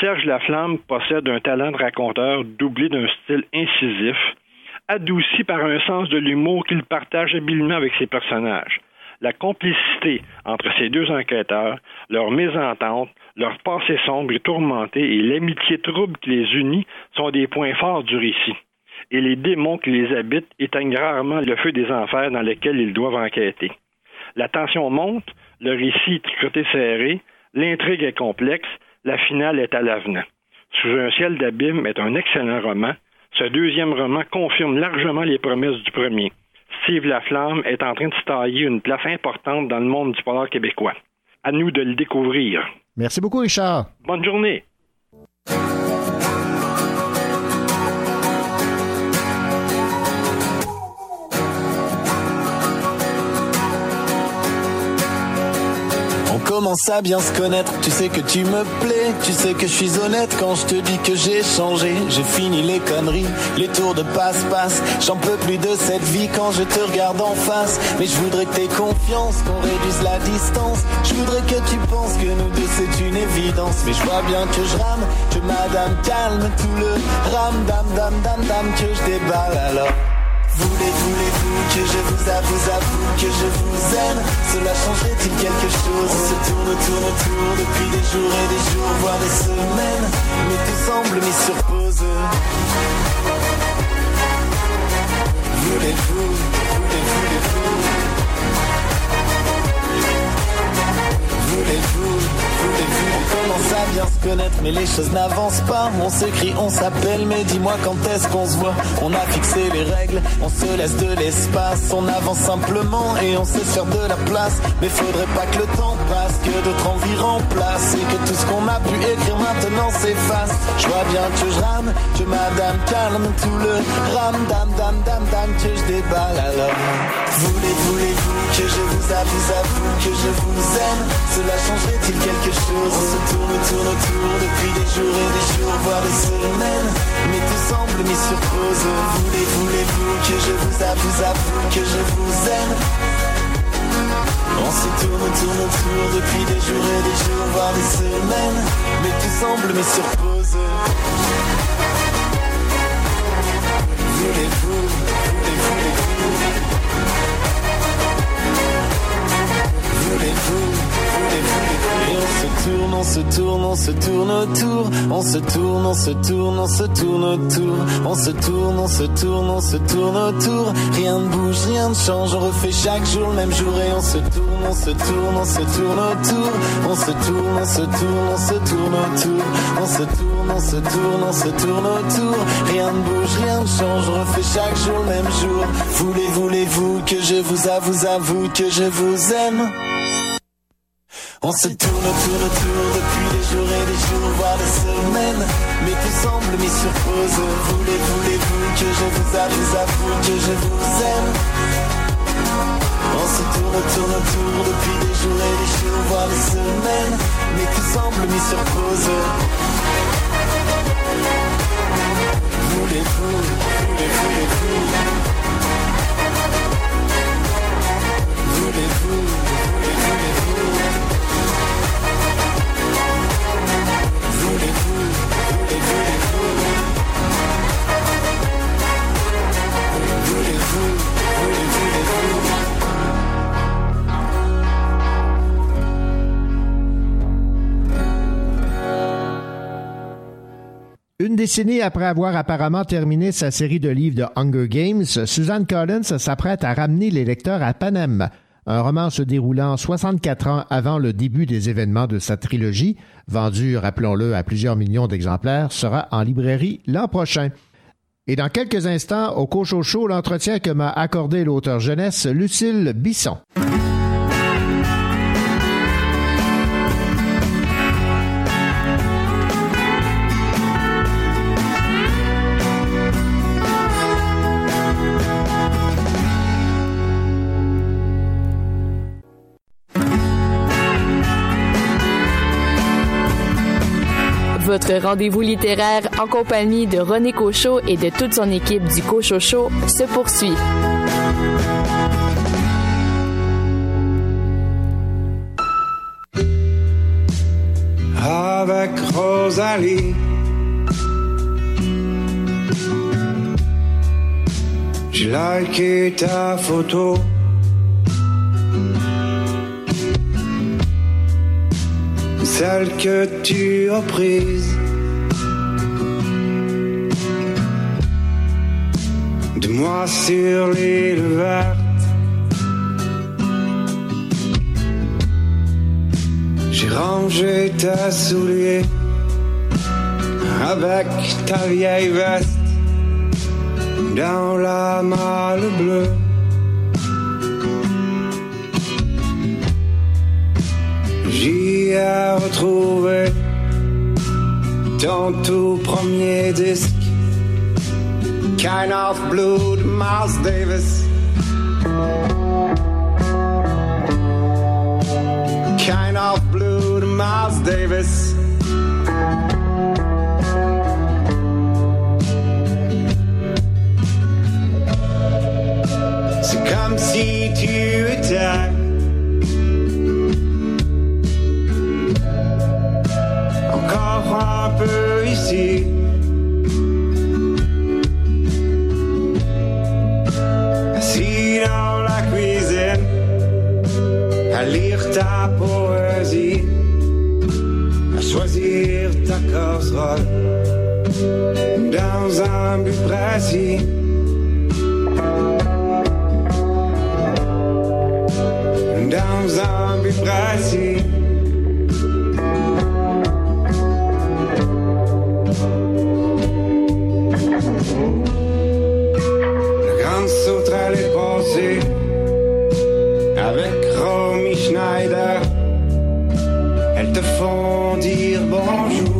Serge Laflamme possède un talent de raconteur doublé d'un style incisif, adouci par un sens de l'humour qu'il partage habilement avec ses personnages. La complicité entre ces deux enquêteurs, leur mésentente, leur passé sombre et tourmenté et l'amitié trouble qui les unit sont des points forts du récit. Et les démons qui les habitent éteignent rarement le feu des enfers dans lesquels ils doivent enquêter. La tension monte, le récit est tricoté serré, l'intrigue est complexe, la finale est à l'avenant. Sous un ciel d'abîme est un excellent roman, ce deuxième roman confirme largement les promesses du premier. Steve Laflamme est en train de se tailler une place importante dans le monde du polar québécois. À nous de le découvrir. Merci beaucoup, Richard. Bonne journée. Commence à bien se connaître. Tu sais que tu me plais, tu sais que je suis honnête quand je te dis que j'ai changé. J'ai fini les conneries, les tours de passe-passe. J'en peux plus de cette vie quand je te regarde en face. Mais je voudrais que t'aies confiance, qu'on réduise la distance. Je voudrais que tu penses que nous deux c'est une évidence. Mais je vois bien que je rame, que madame calme tout le ram, dam, dam, dam, dam, que je déballe alors. Voulez, voulez-vous que je vous avoue, avoue que je vous aime? Cela changerait-il quelque chose? On se tourne, tourne autour depuis des jours et des jours, voire des semaines. Mais tout semble mis sur pause. Voulez-vous, voulez, voulez-vous Voulez-vous, voulez-vous On commence à bien se connaître mais les choses n'avancent pas. On s'écrit, on s'appelle mais dis-moi quand est-ce qu'on se voit. On a fixé les règles, on se laisse de l'espace. On avance simplement et on sait faire de la place. Mais faudrait pas que le temps passe, que d'autres envies remplacent Et que tout ce qu'on a pu écrire maintenant s'efface. Je vois bien que je rame, que madame calme tout le ram dam dam dam dam que je déballe. Alors Voulez, voulez-vous que je vous avoue, avoue que je vous aime? Cela changerait-il quelque On se tourne, tourne autour depuis des jours et des jours, voire des semaines. Mais tout semble mis sur pause. Voulez, voulez-vous que je vous avoue, avoue que je vous aime? On se tourne, tourne autour depuis des jours et des jours, voire des semaines. Mais tout semble mis sur pause. Voulez-vous, voulez-vous, voulez-vous, se tourne, on se tourne autour On se tourne, on se tourne, on se tourne autour On se tourne, on se tourne, on se tourne autour Rien ne bouge, rien ne change, on refait chaque jour le même jour Et on se tourne, on se tourne, on se tourne autour On se tourne, on se tourne, on se tourne autour On se tourne, on se tourne, on se tourne autour Rien ne bouge, rien ne change, on refait chaque jour le même jour Voulez, voulez-vous que je vous avoue, avoue que je vous aime on se tourne, tourne, tourne depuis des jours et des jours, voire des semaines. Mais tout semble mis sur pause. Voulez, voulez-vous que je vous avoue, avoue que je vous aime. On se tourne, tourne, tourne depuis des jours et des jours, mois, les semaines, mais qui semblent mis sur pause. Voulez-vous, voulez-vous Voulez-vous, voulez-vous, voulez-vous Une décennie après avoir apparemment terminé sa série de livres de Hunger Games, Suzanne Collins s'apprête à ramener les lecteurs à Panem. Un roman se déroulant 64 ans avant le début des événements de sa trilogie, vendu, rappelons-le, à plusieurs millions d'exemplaires, sera en librairie l'an prochain. Et dans quelques instants, au Cochocho, l'entretien que m'a accordé l'auteur jeunesse Lucille Bisson. Votre rendez-vous littéraire en compagnie de René Cochot et de toute son équipe du Cochocho se poursuit. avec Rosalie. J'ai liké ta photo. Celle que tu as prise. De moi sur l'île verte. J'ai rangé tes souliers avec ta vieille veste dans la malle bleue. J'y ai retrouvé ton tout premier disque, Kind of Blue de Miles Davis. Kind of Blue de Miles Davis. C'est comme si tu étais ici. Assis dans la cuisine, à lire ta poésie, à choisir ta casserole dans un but précis. Dans un but précis. Bonjour.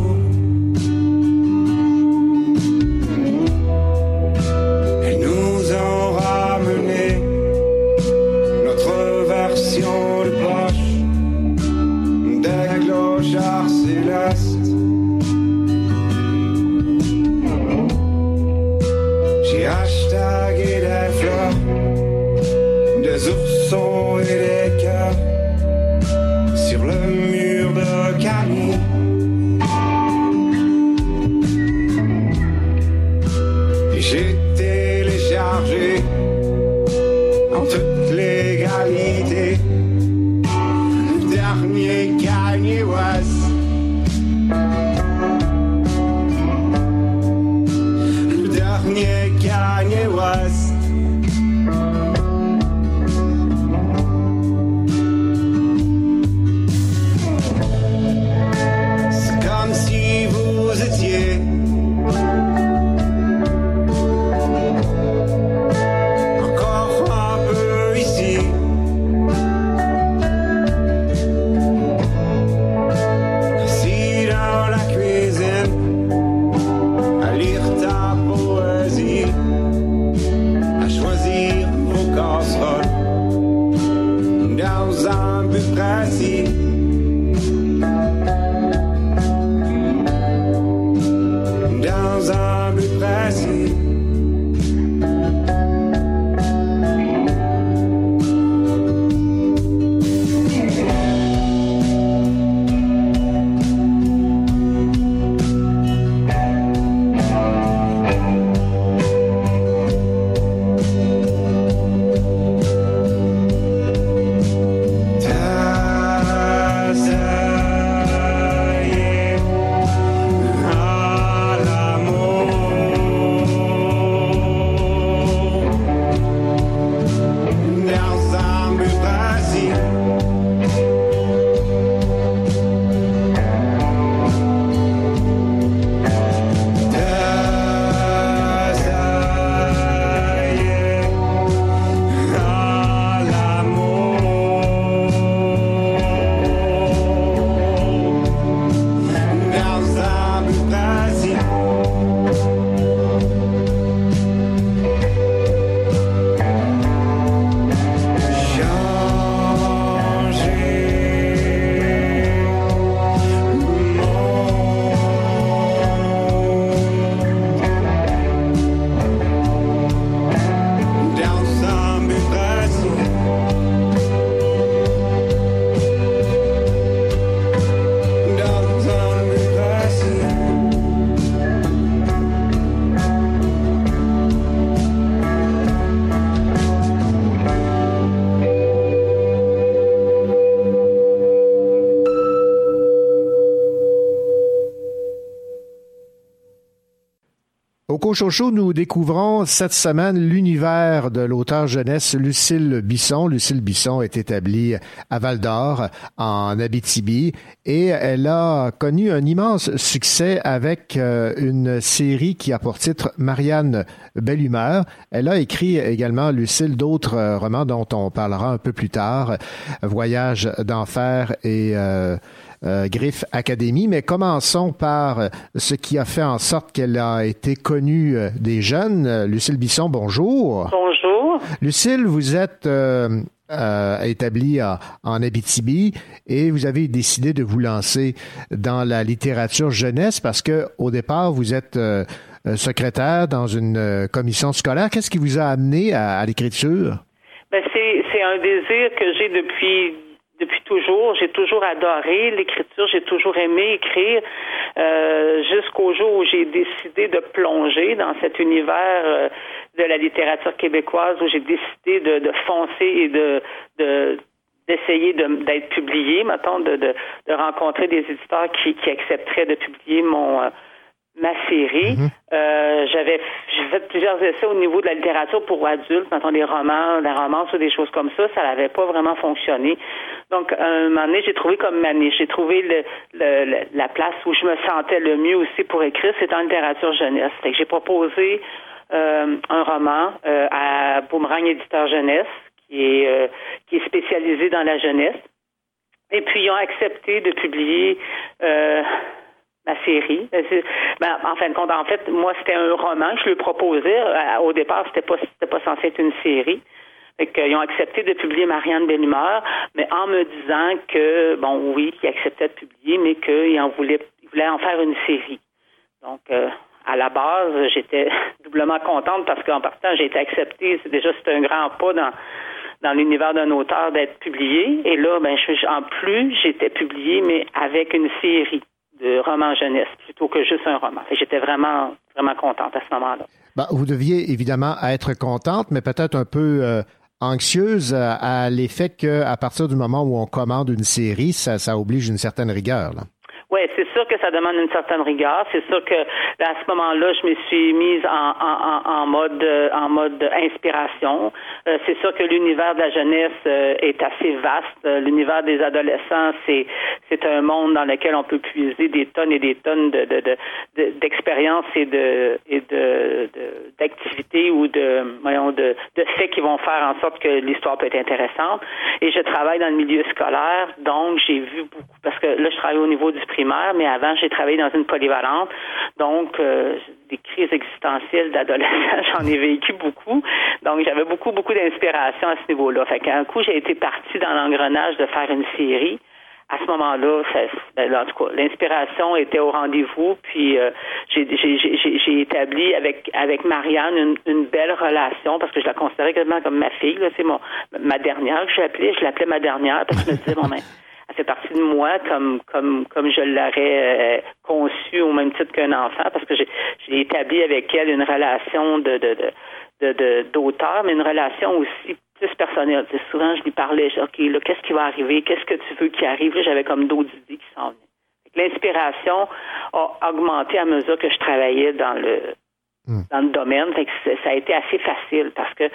Nous découvrons cette semaine l'univers de l'auteur jeunesse Lucille Bisson. Lucille Bisson est établie à Val d'Or, en Abitibi, et elle a connu un immense succès avec euh, une série qui a pour titre Marianne Belle Humeur. Elle a écrit également, Lucille, d'autres euh, romans dont on parlera un peu plus tard, Voyage d'enfer et... Euh, euh, Griffe Académie, mais commençons par euh, ce qui a fait en sorte qu'elle a été connue euh, des jeunes. Euh, Lucille Bisson, bonjour. Bonjour. Lucille, vous êtes euh, euh, établie en, en Abitibi et vous avez décidé de vous lancer dans la littérature jeunesse parce que au départ, vous êtes secrétaire dans une commission scolaire. Qu'est-ce qui vous a amené à, à l'écriture? Ben, c'est un désir que j'ai depuis depuis toujours. J'ai toujours adoré l'écriture, j'ai toujours aimé écrire, euh, jusqu'au jour où j'ai décidé de plonger dans cet univers euh, de la littérature québécoise, où j'ai décidé de, foncer et de, de d'essayer de- d'être publié, mettons, de, de, rencontrer des éditeurs qui, qui accepteraient de publier mon euh, ma série. Euh, j'avais j'ai fait plusieurs essais au niveau de la littérature pour adultes, mettons des romans, des romances ou des choses comme ça. Ça n'avait pas vraiment fonctionné. Donc, à un moment donné, j'ai trouvé comme ma niche. J'ai trouvé le, le- le- la place où je me sentais le mieux aussi pour écrire, c'est en littérature jeunesse. Fait que j'ai proposé euh, un roman euh, à Boomerang Éditeur Jeunesse, qui est, euh, qui est spécialisé dans la jeunesse. Et puis, ils ont accepté de publier euh, ma série. Euh, Ben, en fin de compte, en fait, moi, c'était un roman que je lui proposais. Euh, Au départ, c'était pas, c'était pas censé être une série. Que, ils ont accepté de publier Marianne Bellumeur, mais en me disant que, bon, oui, qu'ils acceptaient de publier, mais qu'ils en voulaient, ils voulaient en faire une série. Donc, euh, à la base, j'étais doublement contente parce qu'en partant, j'ai été acceptée. C'est déjà c'est un grand pas dans dans l'univers d'un auteur d'être publié. Et là, ben, je, en plus, j'étais publiée, mais avec une série de romans jeunesse plutôt que juste un roman. J'étais vraiment vraiment contente à ce moment-là. Ben, vous deviez évidemment être contente, mais peut-être un peu euh, anxieuse à l'effet qu'à partir du moment où on commande une série, ça, ça oblige une certaine rigueur. Là. Oui, c'est sûr que ça demande une certaine rigueur. C'est sûr que à ce moment-là, je me suis mise en, mode euh, en inspiration. Euh, c'est sûr que l'univers de la jeunesse euh, est assez vaste. L'univers des adolescents, c'est un monde dans lequel on peut puiser des tonnes et des tonnes de de- de- de- d'expériences et d'activités ou de faits qui vont faire en sorte que l'histoire peut être intéressante. Et je travaille dans le milieu scolaire, donc j'ai vu beaucoup parce que là je travaille au niveau du primaire, mais avant j'ai travaillé dans une polyvalente, donc euh, des crises existentielles d'adolescents, j'en ai vécu beaucoup. Donc j'avais beaucoup beaucoup d'inspiration à ce niveau-là. Fait qu'un coup j'ai été partie dans l'engrenage de faire une série à ce moment-là, ben en tout cas, l'inspiration était au rendez-vous. Puis euh, j'ai, établi avec avec Marianne une, une belle relation parce que je la considérais quasiment comme ma fille. C'est mon ma dernière que je l'appelais. Je l'appelais ma dernière parce que je me disais bon ben fait partie de moi comme comme comme je l'aurais euh, conçue au même titre qu'un enfant parce que j'ai, établi avec elle une relation de de, de d'auteur, mais une relation aussi plus personnelle. Souvent, je lui parlais, je dis, OK, là, qu'est-ce qui va arriver? Qu'est-ce que tu veux qui arrive? J'avais comme d'autres idées qui s'en venaient. L'inspiration a augmenté à mesure que je travaillais dans le dans le domaine. Fait que c'est- ça a été assez facile parce que,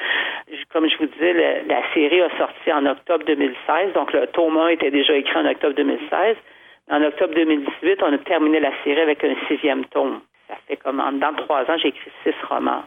comme je vous disais, le- la série a sorti en octobre 2016. Donc, le tome 1 était déjà écrit en octobre 2016. En octobre 2018, on a terminé la série avec un sixième tome. Ça fait comme, de trois ans, j'ai écrit six romans.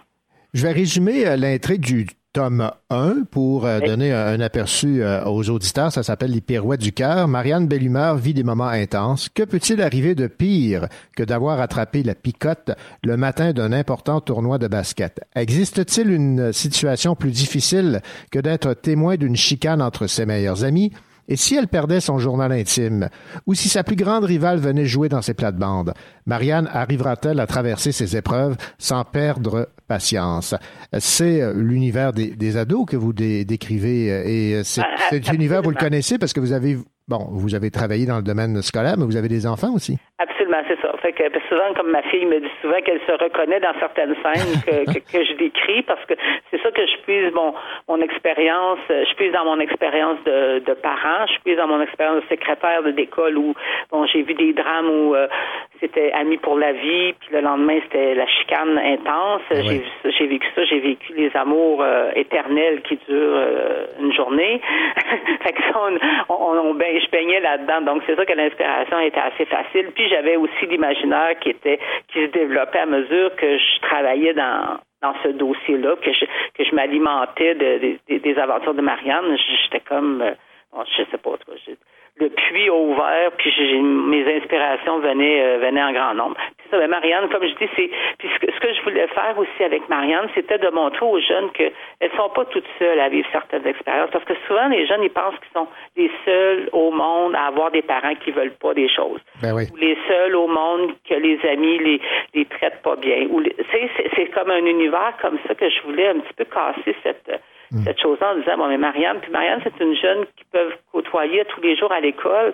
Je vais résumer euh, l'intrigue du tome 1 pour euh, donner un, un aperçu euh, aux auditeurs. Ça s'appelle Les pirouettes du cœur. Marianne Bellumeur vit des moments intenses. Que peut-il arriver de pire que d'avoir attrapé la picote le matin d'un important tournoi de basket? Existe-t-il une situation plus difficile que d'être témoin d'une chicane entre ses meilleurs amis? Et si elle perdait son journal intime, ou si sa plus grande rivale venait jouer dans ses plates-bandes, Marianne arrivera-t-elle à traverser ces épreuves sans perdre patience? C'est euh, l'univers des, des ados que vous dé- décrivez, euh, et euh, Ah, cet univers, vous le connaissez parce que vous avez, bon, vous avez travaillé dans le domaine scolaire, mais vous avez des enfants aussi. Absolument, c'est ça. Fait que que souvent, comme ma fille me dit souvent qu'elle se reconnaît dans certaines scènes que, que, que je décris, parce que c'est ça que je puise mon mon expérience, euh, je puise dans mon expérience de, de parent, je puise dans mon expérience de secrétaire de d'école où bon j'ai vu des drames où euh, c'était Amis pour la vie, puis le lendemain, c'était la chicane intense. J'ai vu ça, j'ai vécu ça, j'ai vécu les amours euh, éternels qui durent euh, une journée. fait que ça, on, on, on baign- je baignais là-dedans. Donc, c'est ça que l'inspiration était assez facile. Puis, j'avais aussi l'imaginaire qui était, qui se développait à mesure que je travaillais dans dans ce dossier-là, que je, que je m'alimentais de, de- des- aventures de Marianne. J'étais comme, euh, bon, je sais pas, le puits a ouvert, puis j'ai- mes inspirations venaient, euh, venaient en grand nombre. Puis ça, ben, Marianne, comme je dis, c'est puis ce que, ce que je voulais faire aussi avec Marianne, c'était de montrer aux jeunes qu'elles sont pas toutes seules à vivre certaines expériences, parce que souvent les jeunes ils pensent qu'ils sont les seuls au monde à avoir des parents qui veulent pas des choses Ben oui. ou les seuls au monde que les amis les, les traitent pas bien. Ou c'est, c'est comme un univers comme ça que je voulais un petit peu casser cette, cette chose-là en disant, bon, mais Marianne, puis Marianne, c'est une jeune qui peut côtoyer tous les jours à l'école.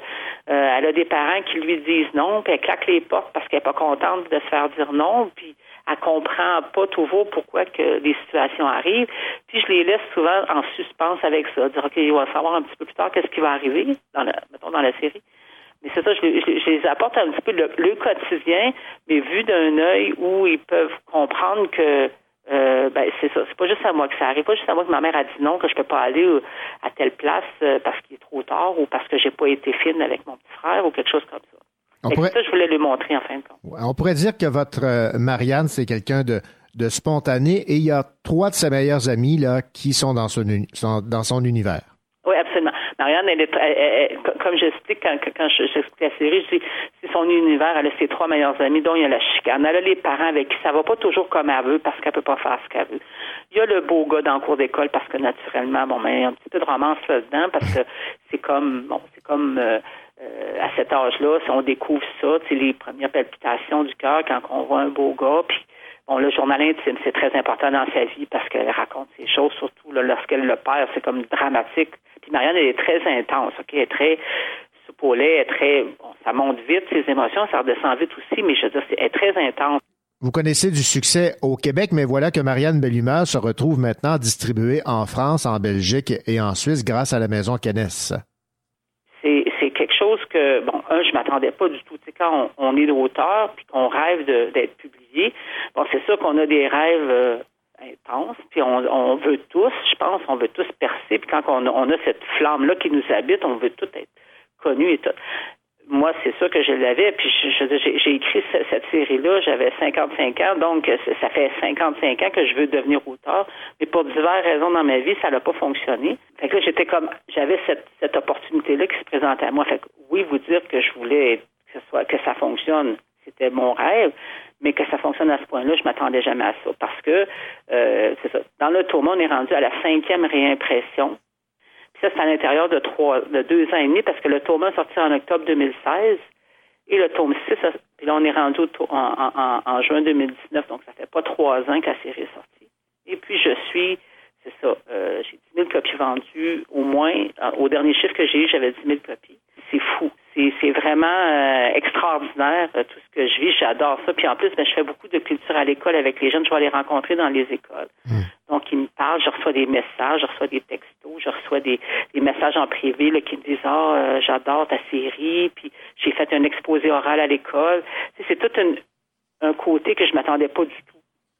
Euh, elle a des parents qui lui disent non, puis elle claque les portes parce qu'elle est pas contente de se faire dire non, puis elle comprend pas toujours pourquoi que les situations arrivent. Puis je les laisse souvent en suspens avec ça, dire, OK, on va savoir un petit peu plus tard qu'est-ce qui va arriver, dans la, mettons, dans la série. Mais c'est ça, je, les- apporte un petit peu le quotidien, mais vu d'un œil où ils peuvent comprendre que euh, ben c'est ça, c'est pas juste à moi que ça arrive, pas juste à moi que ma mère a dit non, que je peux pas aller euh, à telle place euh, parce qu'il est trop tard ou parce que j'ai pas été fine avec mon petit frère ou quelque chose comme ça. On pourrait, ça, je voulais lui montrer en fin de compte. on pourrait dire que votre euh, Marianne, c'est quelqu'un de, de spontané et il y a trois de ses meilleurs amis là, qui sont dans son, sont dans son univers. Marianne, elle est, elle- comme j'explique quand, quand je- j'explique la série, je dis, c'est son univers, elle a ses trois meilleurs amis, dont il y a la chicane. Elle a les parents avec qui ça va pas toujours comme elle veut parce qu'elle peut pas faire ce qu'elle veut. Il y a le beau gars dans le cours d'école parce que naturellement, bon, ben, y a un petit peu de romance là-dedans parce que c'est comme, bon, c'est comme, euh, euh, à cet âge-là, si on découvre ça, sais, les premières palpitations du cœur quand on voit un beau gars, puis Bon, le journal intime, c'est très important dans sa vie parce qu'elle raconte ses choses, surtout là, lorsqu'elle le perd, c'est comme dramatique. Puis Marianne, elle est très intense, OK? Elle est très lait, elle est très... Bon, ça monte vite, ses émotions, ça redescend vite aussi, mais je veux dire, c'est- elle est très intense. Vous connaissez du succès au Québec, mais voilà que Marianne Bellumeur se retrouve maintenant distribuée en France, en Belgique et en Suisse grâce à la maison Cannes. c'est c'est quelque chose que bon un je m'attendais pas du tout tu sais quand on, on est d'auteur puis qu'on rêve de- d'être publié bon c'est sûr qu'on a des rêves euh, intenses puis on, on veut tous je pense on veut tous percer puis quand on, a- on a cette flamme là qui nous habite on veut tout être connu et tout moi, c'est sûr que je l'avais, puis j'ai écrit ce- cette série-là, j'avais 55 ans, donc euh, ça fait 55 ans que je veux devenir auteur, mais pour diverses raisons dans ma vie, ça n'a pas fonctionné. Fait que j'étais comme, j'avais cette, cette opportunité-là qui se présentait à moi. Fait que oui, vous dire que je voulais que, ce soit, que ça fonctionne, c'était mon rêve, mais que ça fonctionne à ce point-là, je m'attendais jamais à ça, parce que, euh, c'est ça, dans le tournoi, on est rendu à la cinquième réimpression, puis ça, c'est à l'intérieur de trois, de deux ans et demi, parce que le tome 1 est sorti en octobre 2016 et le tome 6, ça- puis là, on est rendu en juin 2019, donc ça fait pas trois ans que la série est sortie. Et puis, je suis, c'est ça, euh, j'ai 10 000 copies vendues, au moins, euh, au dernier chiffre que j'ai eu, j'avais 10 000 copies. C'est fou. C'est, vraiment euh, extraordinaire, euh, tout ce que je vis. J'adore ça. Puis en plus, ben, je fais beaucoup de culture à l'école avec les jeunes. Je vais les rencontrer dans les écoles. Donc, ils me parlent, je reçois des messages, je reçois des textos, je reçois des, des messages en privé là, qui me disent Ah, euh, j'adore ta série, puis j'ai fait un exposé oral à l'école. C'est tout une- un côté que je m'attendais pas du tout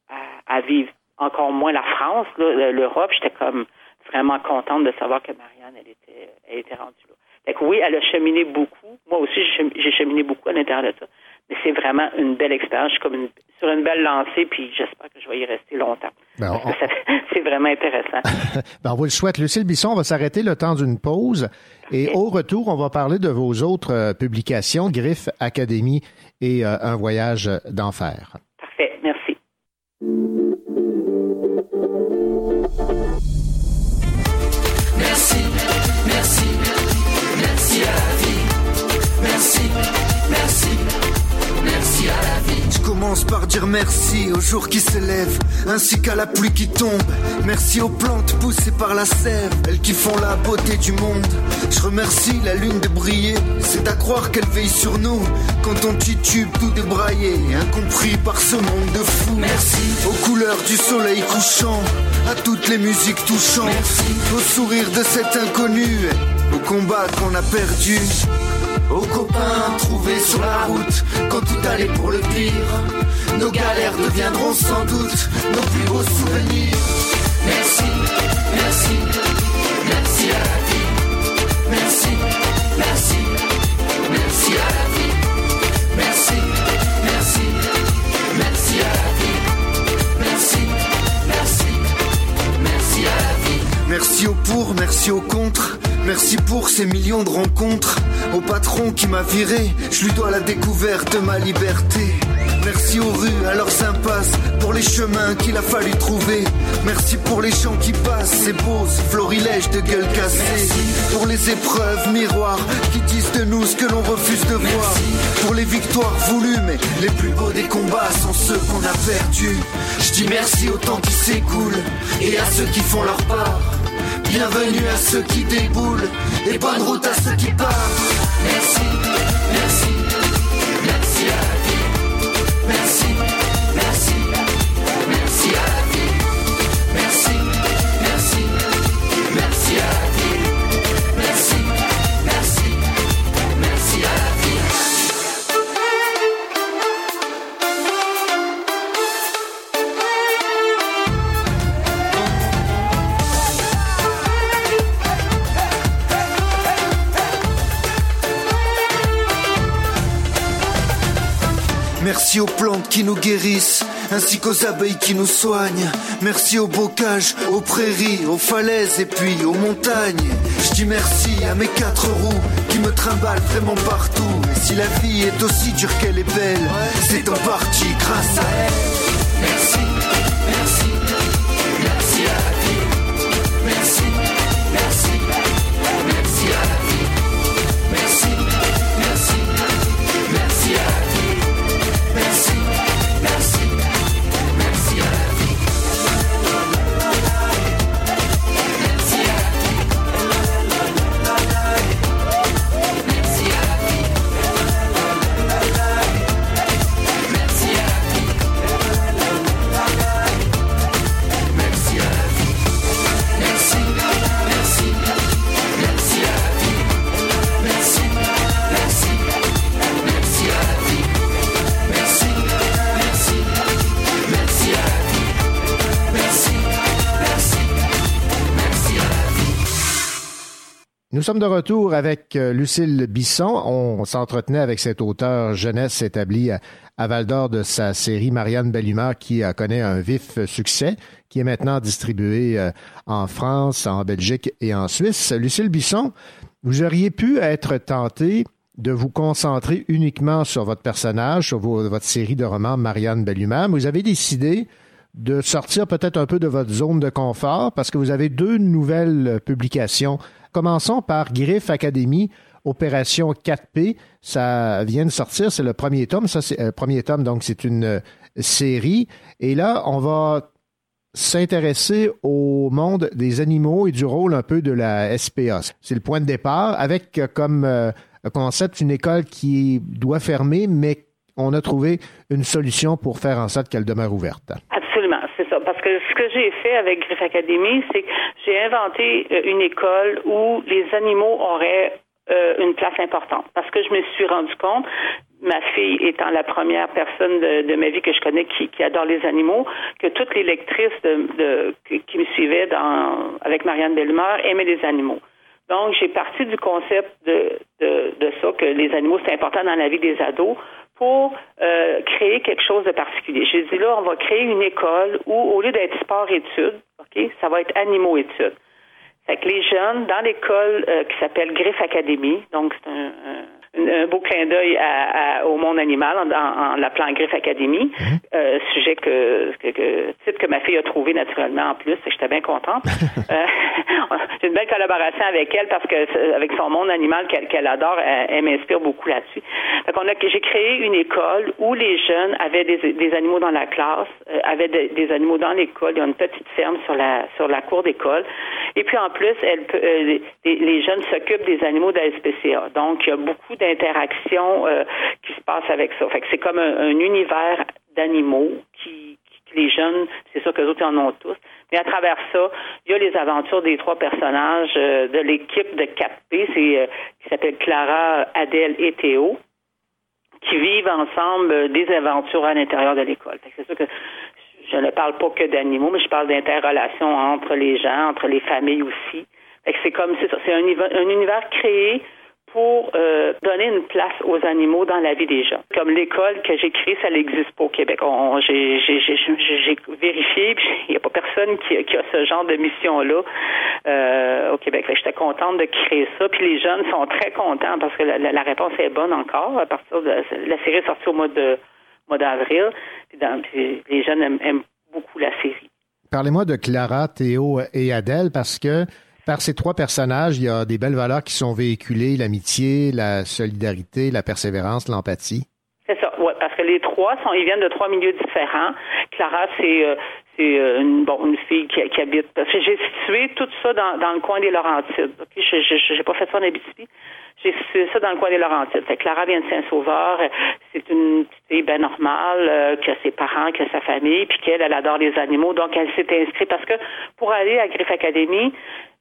à, à vivre. Encore moins la France, l'Europe. J'étais comme vraiment contente de savoir que Marianne, elle était, elle était rendue là. Fait que oui, elle a cheminé beaucoup. Moi aussi, j'ai chem- j'ai cheminé beaucoup à l'intérieur de ça. Mais c'est vraiment une belle expérience. Je suis comme une- sur une belle lancée, puis j'espère que je vais y rester longtemps. Ben, on- C'est vraiment intéressant. Ben, on vous le souhaite. Lucille Bisson, on va s'arrêter le temps d'une pause. Et au retour, on va parler de vos autres euh, publications, Griffe, Académie et euh, Un voyage d'enfer. Parfait, merci. Merci, commence par dire merci aux jours qui se lèvent, ainsi qu'à la pluie qui tombe. Merci aux plantes poussées par la sève, elles qui font la beauté du monde. Je remercie la lune de briller, c'est à croire qu'elle veille sur nous. Quand on titube tout débraillé, incompris par ce monde de fous. Merci aux couleurs du soleil couchant, à toutes les musiques touchantes, au sourire de cet inconnu, au combat qu'on a perdu. Aux copains trouvés sur la route quand tout allait pour le pire. Nos galères deviendront sans doute nos plus beaux souvenirs. Merci, merci, merci à la vie. Merci, merci, merci à la vie. Merci au pour, merci au contre. Merci pour ces millions de rencontres. Au patron qui m'a viré, je lui dois la découverte de ma liberté. Merci aux rues, à leurs impasses, pour les chemins qu'il a fallu trouver. Merci pour les gens qui passent, ces beaux florilèges de gueule cassée. Pour les épreuves miroirs qui disent de nous ce que l'on refuse de voir. Pour les victoires voulues, mais les plus beaux des combats sont ceux qu'on a perdus. Je dis merci au temps qui s'écoule et à ceux qui font leur part. Bienvenue à ceux qui déboulent et bonne route à ceux qui partent. Merci, merci, Merci aux plantes qui nous guérissent, ainsi qu'aux abeilles qui nous soignent. Merci aux bocages, aux prairies, aux falaises et puis aux montagnes. Je dis merci à mes quatre roues qui me trimballent vraiment partout. Et si la vie est aussi dure qu'elle est belle, c'est en partie grâce à elle. Merci, sommes de retour avec euh, Lucille Bisson. On s'entretenait avec cet auteur jeunesse établi à, Val d'Or de sa série Marianne Bellumeur qui connaît un vif succès, qui est maintenant distribué euh, en France, en Belgique et en Suisse. Lucille Bisson, vous auriez pu être tenté de vous concentrer uniquement sur votre personnage, sur votre série de romans Marianne Bellumeur. mais Vous avez décidé de sortir peut-être un peu de votre zone de confort parce que vous avez deux nouvelles publications. Commençons par Griff Academy, Opération 4P. Ça vient de sortir, c'est le premier tome. Ça, le premier tome, donc c'est une euh, série. Et là, on va s'intéresser au monde des animaux et du rôle un peu de la SPA. C'est le point de départ avec euh, comme euh, concept une école qui doit fermer, mais on a trouvé une solution pour faire en sorte qu'elle demeure ouverte. Ce que j'ai fait avec Griff Academy, c'est que j'ai inventé euh, une école où les animaux auraient euh, une place importante. Parce que je me suis rendu compte, ma fille étant la première personne de, ma vie que je connais qui, adore les animaux, que toutes les lectrices qui, me suivaient avec Marianne Bellemare aimaient les animaux. Donc, j'ai parti du concept de, de, de ça, que les animaux, c'est important dans la vie des ados, pour euh, créer quelque chose de particulier. J'ai dit là, on va créer une école où, au lieu d'être sport-études, OK, ça va être animaux-études. Fait que les jeunes, dans l'école euh, qui s'appelle Griff Academy, donc c'est un, un- beau clin d'œil au monde animal en, en- en l'appelant Griff Academy, euh, sujet que, que, que titre que ma fille a trouvé naturellement en plus, et j'étais bien contente. Euh, J'ai une belle collaboration avec elle parce que euh, avec son monde animal qu'elle adore, elle, elle m'inspire beaucoup là-dessus. J'ai créé une école où les jeunes avaient des, des animaux dans la classe, euh, avaient des, des animaux dans l'école. Il y a une petite ferme sur la sur la cour d'école. Et puis en plus, elle peut- les, les jeunes s'occupent des animaux de la SPCA. Donc il y a beaucoup d'interactions euh, qui se passent avec ça. Fait que c'est comme un, un univers d'animaux qui, les jeunes, c'est sûr que les autres en ont tous, Mais à travers ça, il y a les aventures des trois personnages euh, de l'équipe de 4P, c'est euh, qui s'appelle Clara, Adèle et Théo, qui vivent ensemble euh, des aventures à l'intérieur de l'école. C'est sûr que je ne parle pas que d'animaux, mais je parle d'interrelations entre les gens, entre les familles aussi. C'est comme c'est un, un univers créé pour euh, donner une place aux animaux dans la vie des gens. Comme l'école que j'ai créée, ça n'existe pas au Québec. J'ai, vérifié, puis il n'y a pas personne qui, a ce genre de mission-là euh, au Québec. J'étais contente de créer ça. Puis les jeunes sont très contents parce que la, réponse est bonne encore. À partir de la série est sortie au mois de mois d'avril. Puis, les jeunes aiment beaucoup la série. Parlez-moi de Clara, Théo et Adèle parce que par ces trois personnages, il y a des belles valeurs qui sont véhiculées, l'amitié, la solidarité, la persévérance, l'empathie. C'est ça, ouais, parce que les trois sont, ils viennent de trois milieux différents. Clara, c'est euh, c'est euh, une bon une fille qui, qui habite. J'ai situé tout ça dans, le coin des Laurentides. Je j'ai pas fait ça en Abitibi. Situé ça dans le coin des Laurentides. Fait Clara vient de Saint-Sauveur. C'est une petite fille bien normale, euh, qui a ses parents, qui a sa famille, puis qu'elle, elle adore les animaux. Donc, elle s'est inscrite parce que pour aller à Griffe Academy,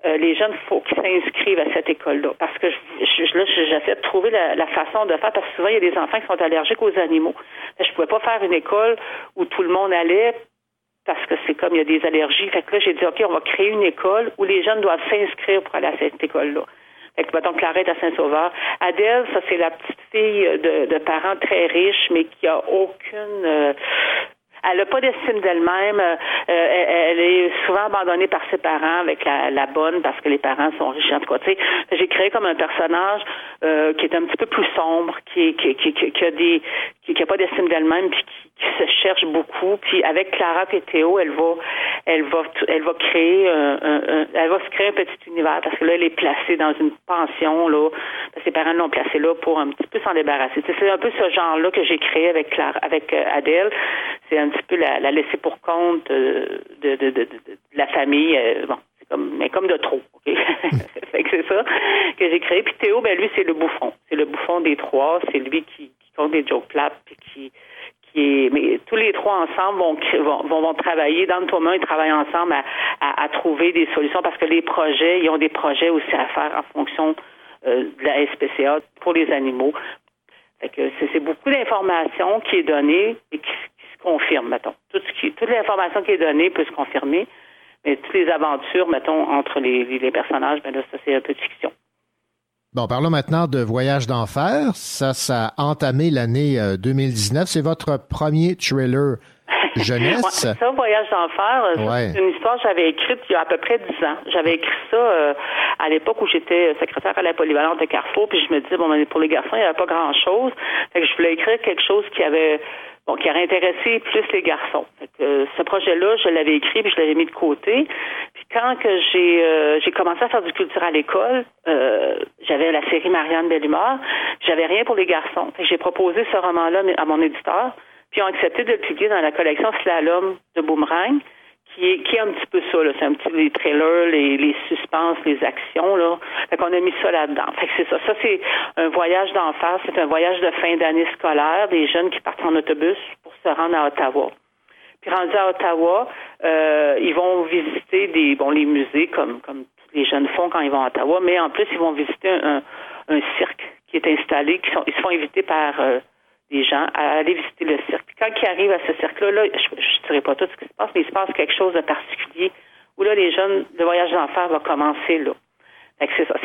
euh, les jeunes, faut qu'ils s'inscrivent à cette école-là. Parce que là, j'essaie de trouver la, façon de faire, parce que souvent, il y a des enfants qui sont allergiques aux animaux. Je pouvais pas faire une école où tout le monde allait parce que c'est comme il y a des allergies. Fait que là, j'ai dit, OK, on va créer une école où les jeunes doivent s'inscrire pour aller à cette école-là. Mettons, Clarette à Saint-Sauveur. Adèle, ça, c'est la petite fille de, de parents très riches, mais qui a aucune... euh, elle n'a pas d'estime d'elle-même. Euh, elle, est souvent abandonnée par ses parents avec la, la bonne parce que les parents sont riches. En tout cas, j'ai créé comme un personnage euh, qui est un petit peu plus sombre, qui, qui, qui, qui, qui a des, qui, qui a pas d'estime d'elle-même, puis qui, qui se cherche beaucoup. Puis avec Clara et Théo, elle va, elle va, elle va créer, un, un- un- elle va se créer un petit univers parce que là, elle est placée dans une pension là. Parce que ses parents l'ont placée là pour un petit peu s'en débarrasser. C'est un peu ce genre-là que j'ai créé avec Clara, avec euh, Adèle. C'est un petit peu la, la laisser pour compte euh, de, de, de, de, la famille. euh, bon, c'est comme, mais comme de trop. ok? Fait que c'est ça que j'ai créé. Puis Théo, ben lui, c'est le bouffon. C'est le bouffon des trois. C'est lui qui, qui compte des jokes plates, puis qui mais tous les trois ensemble vont, vont, vont, travailler. Dans le Thomas, ils travaillent ensemble à, trouver des solutions parce que les projets, ils ont des projets aussi à faire en fonction euh, de la SPCA pour les animaux. C'est, beaucoup d'informations qui est donnée et qui, se confirme, mettons. Toute l'information qui est donnée peut se confirmer, mais toutes les aventures, mettons, entre les, les personnages, ben là, ça, c'est un peu de fiction. Bon, parlons maintenant de Voyage d'enfer. Ça, ça a entamé l'année euh, 2019. C'est votre premier thriller jeunesse. Ouais, ça, Voyage d'enfer, euh, Ouais. c'est une histoire que j'avais écrite il y a à peu près dix ans. J'avais écrit ça euh, à l'époque où j'étais secrétaire à la polyvalente de Carrefour, puis je me disais, bon, pour les garçons, il n'y avait pas grand-chose. Fait que je voulais écrire quelque chose qui avait bon, qui aurait intéressé plus les garçons. Fait que, euh, ce projet-là, je l'avais écrit, puis je l'avais mis de côté. Quand que j'ai euh, j'ai commencé à faire du culture à l'école, euh, j'avais la série Marianne Bellumeur, j'avais rien pour les garçons. J'ai proposé ce roman-là à mon éditeur, puis ils ont accepté de le publier dans la collection Slalom de Boomerang, qui est, qui est un petit peu ça. C'est un petit les trailers, les, les suspens, les actions, là. Fait qu'on a mis ça là-dedans. Fait que c'est ça. Ça, c'est un voyage d'enfer. C'est un voyage de fin d'année scolaire, des jeunes qui partent en autobus pour se rendre à Ottawa. Puis à Ottawa, euh, ils vont visiter des bon les musées comme comme tous les jeunes font quand ils vont à Ottawa, mais en plus ils vont visiter un, cirque qui est installé, qui sont, ils se font inviter par euh, des gens à aller visiter le cirque. Quand ils arrivent à ce cirque-là, là, je ne dirai pas tout ce qui se passe, mais il se passe quelque chose de particulier où là les jeunes, le voyage d'enfer va commencer là.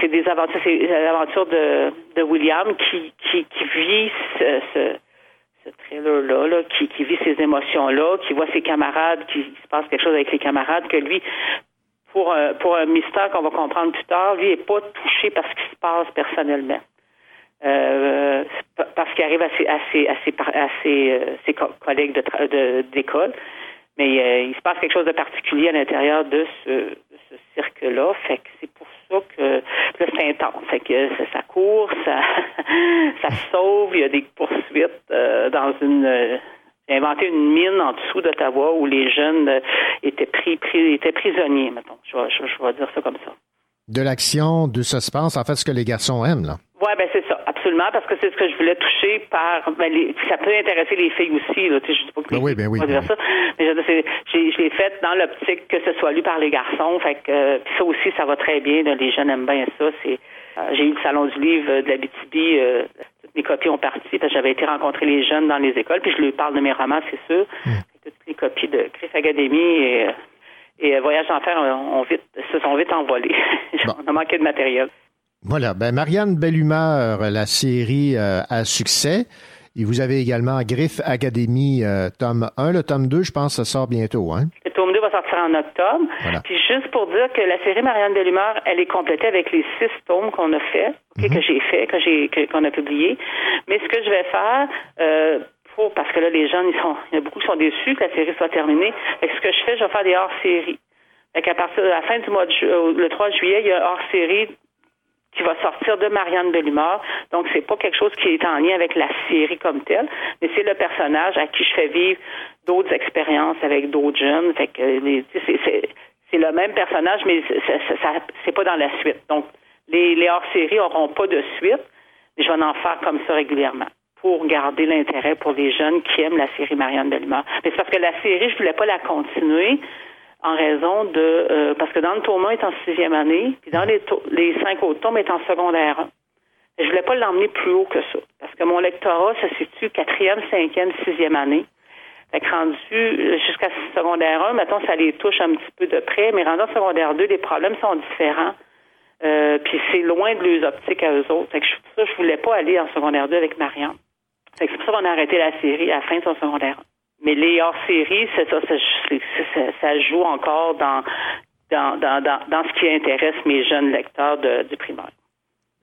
C'est des aventures, c'est l'aventure de, de William qui, qui, qui vit ce, ce ce thriller-là, là, qui, qui vit ces émotions-là, qui voit ses camarades, qui se passe quelque chose avec les camarades, que lui, pour un, pour un mystère qu'on va comprendre plus tard, lui n'est pas touché par ce qui se passe personnellement. Euh, parce qu'il arrive à ses, à ses, à ses, à ses, euh, collègues tra- de- d'école, mais euh, il se passe quelque chose de particulier à l'intérieur de ce, de ce cirque-là. Fait que c'est pour ça que là, c'est intense. Fait que ça, court, ça, sauve, il y a des poursuites euh, dans une. euh, j'ai inventé une mine en dessous d'Ottawa où les jeunes euh, étaient pris, pris étaient prisonniers, mettons. Je vais, je, je vais dire ça comme ça. De l'action, du suspense, en fait, ce que les garçons aiment, là. Ouais, ben c'est ça, absolument. parce que c'est ce que je voulais toucher par. Ben, les- ça peut intéresser les filles aussi. Là, sais, je dis pas que Ben oui, ben oui, vont ben dire ça, mais je dire, l'ai fait dans l'optique que ce soit lu par les garçons. Fait que euh, ça aussi, ça va très bien. là, les jeunes aiment bien ça. C'est euh, j'ai eu le salon du livre euh, de la BTB. euh, toutes mes copies ont parti parce que j'avais été rencontrer les jeunes dans les écoles, puis je leur parle de mes romans, c'est sûr. Toutes les copies de Griff Academy et, et Voyage d'enfer vite, se sont vite envolées. On a manqué de matériel. Voilà. Ben, Marianne Bellumeur, la série euh, à succès. Et vous avez également Griff Academy, euh, tome 1. Le tome 2, je pense, ça sort bientôt. Hein? Le tome 2 va sortir en octobre. Voilà. Puis juste pour dire que la série Marianne de l'humeur, elle est complétée avec les six tomes qu'on a fait, ok, que j'ai fait, que j'ai qu'on a publié. Mais ce que je vais faire, euh, pour parce que là les jeunes, ils sont, il y en a beaucoup qui sont déçus que la série soit terminée. Que ce que je fais, je vais faire des hors-séries. Fait qu'à partir de la fin du mois de ju- euh, le 3 juillet, il y a un hors-série qui va sortir de Marianne Bellemare. Donc, c'est pas quelque chose qui est en lien avec la série comme telle, mais c'est le personnage à qui je fais vivre d'autres expériences avec d'autres jeunes. Fait que c'est, le même personnage, mais c'est, pas dans la suite. Donc, les, hors-séries n'auront pas de suite, mais je vais en faire comme ça régulièrement pour garder l'intérêt pour les jeunes qui aiment la série Marianne Bellemare. Mais c'est parce que la série, je voulais pas la continuer en raison de euh, parce que dans le tournoi est en sixième année, puis dans les, les cinq autres tomes est en secondaire 1. Je voulais pas l'emmener plus haut que ça. Parce que mon lectorat se situe quatrième, cinquième, sixième année. Fait que rendu euh, jusqu'à secondaire 1, mettons, ça les touche un petit peu de près, mais rendu en secondaire 2, les problèmes sont différents. Euh, puis c'est loin de leurs optiques à eux autres. Fait que ça, je voulais pas aller en secondaire 2 avec Marianne. C'est pour ça qu'on a arrêté la série à la fin de son secondaire 1. Mais les hors-séries, c'est ça, ça, ça, ça joue encore dans, dans, dans, dans, ce qui intéresse mes jeunes lecteurs de- du primaire.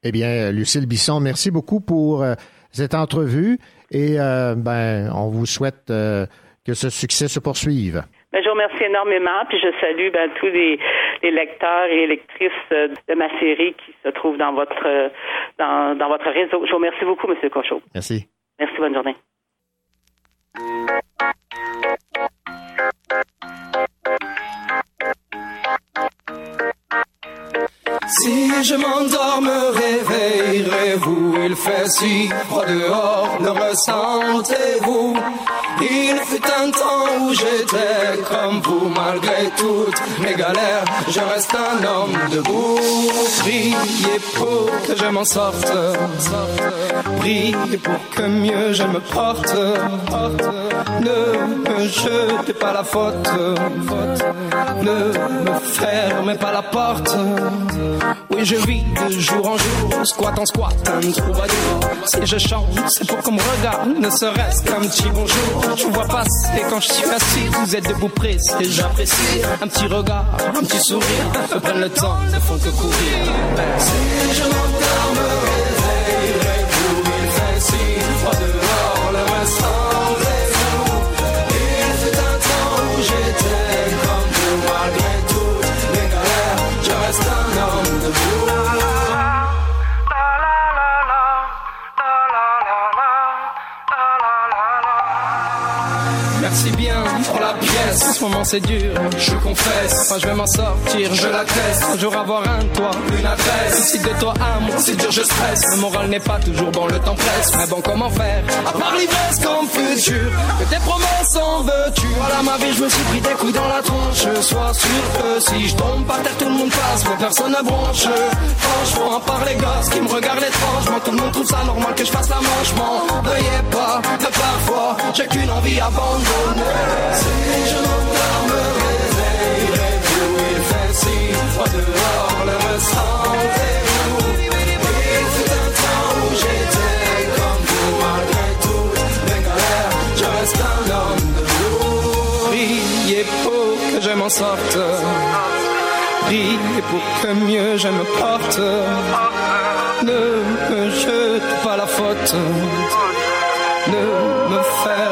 Eh bien, Lucille Bisson, merci beaucoup pour euh, cette entrevue et euh, ben, on vous souhaite euh, que ce succès se poursuive. Ben, je vous remercie énormément, puis je salue ben, tous les, les lecteurs et lectrices de ma série qui se trouvent dans votre dans, dans votre réseau. Je vous remercie beaucoup, M. Cochot. Merci. Merci, bonne journée. Si je m'endors, me réveillerez-vous Il fait si froid dehors, le ressentez-vous Il fut un temps où j'étais comme vous Malgré toutes mes galères, je reste un homme debout. Priez pour que je m'en sorte. Priez pour que mieux je me porte. Ne me jetez pas la faute. Ne me fermez pas la porte oui, je vis de jour en jour, squat en squat, un troubadour. Si je chante, c'est pour qu'on me regarde, ne serait-ce qu'un petit bonjour. Je vous vois passer quand je suis assis, vous êtes debout pressé, j'apprécie. Un petit regard, un petit sourire, prennent le temps, ne font que courir. Si je m'endors, un homme pour la pièce. En ce moment c'est dur, je confesse. Moi je vais m'en sortir, je l'atteste. Un jour avoir un toit, une adresse. Si de toi à moi, c'est dur, je stresse. Le moral n'est pas toujours bon, le temps presse. Mais bon, comment faire? À part l'ivresse comme futur, que tes promesses en veux-tu? Voilà ma vie, je me suis pris des coups dans la tronche. Sois sûr que si je tombe par terre, tout le monde passe, mais personne ne bronche. Franchement, à part les gosses qui me regardent étrangement, tout le monde trouve ça normal que je fasse la manche. M'en veuillez pas, de parfois, j'ai qu'une envie abandonnée. Sorte, priez pour que mieux je me porte. Ne me jete pas la faute, ne me ferme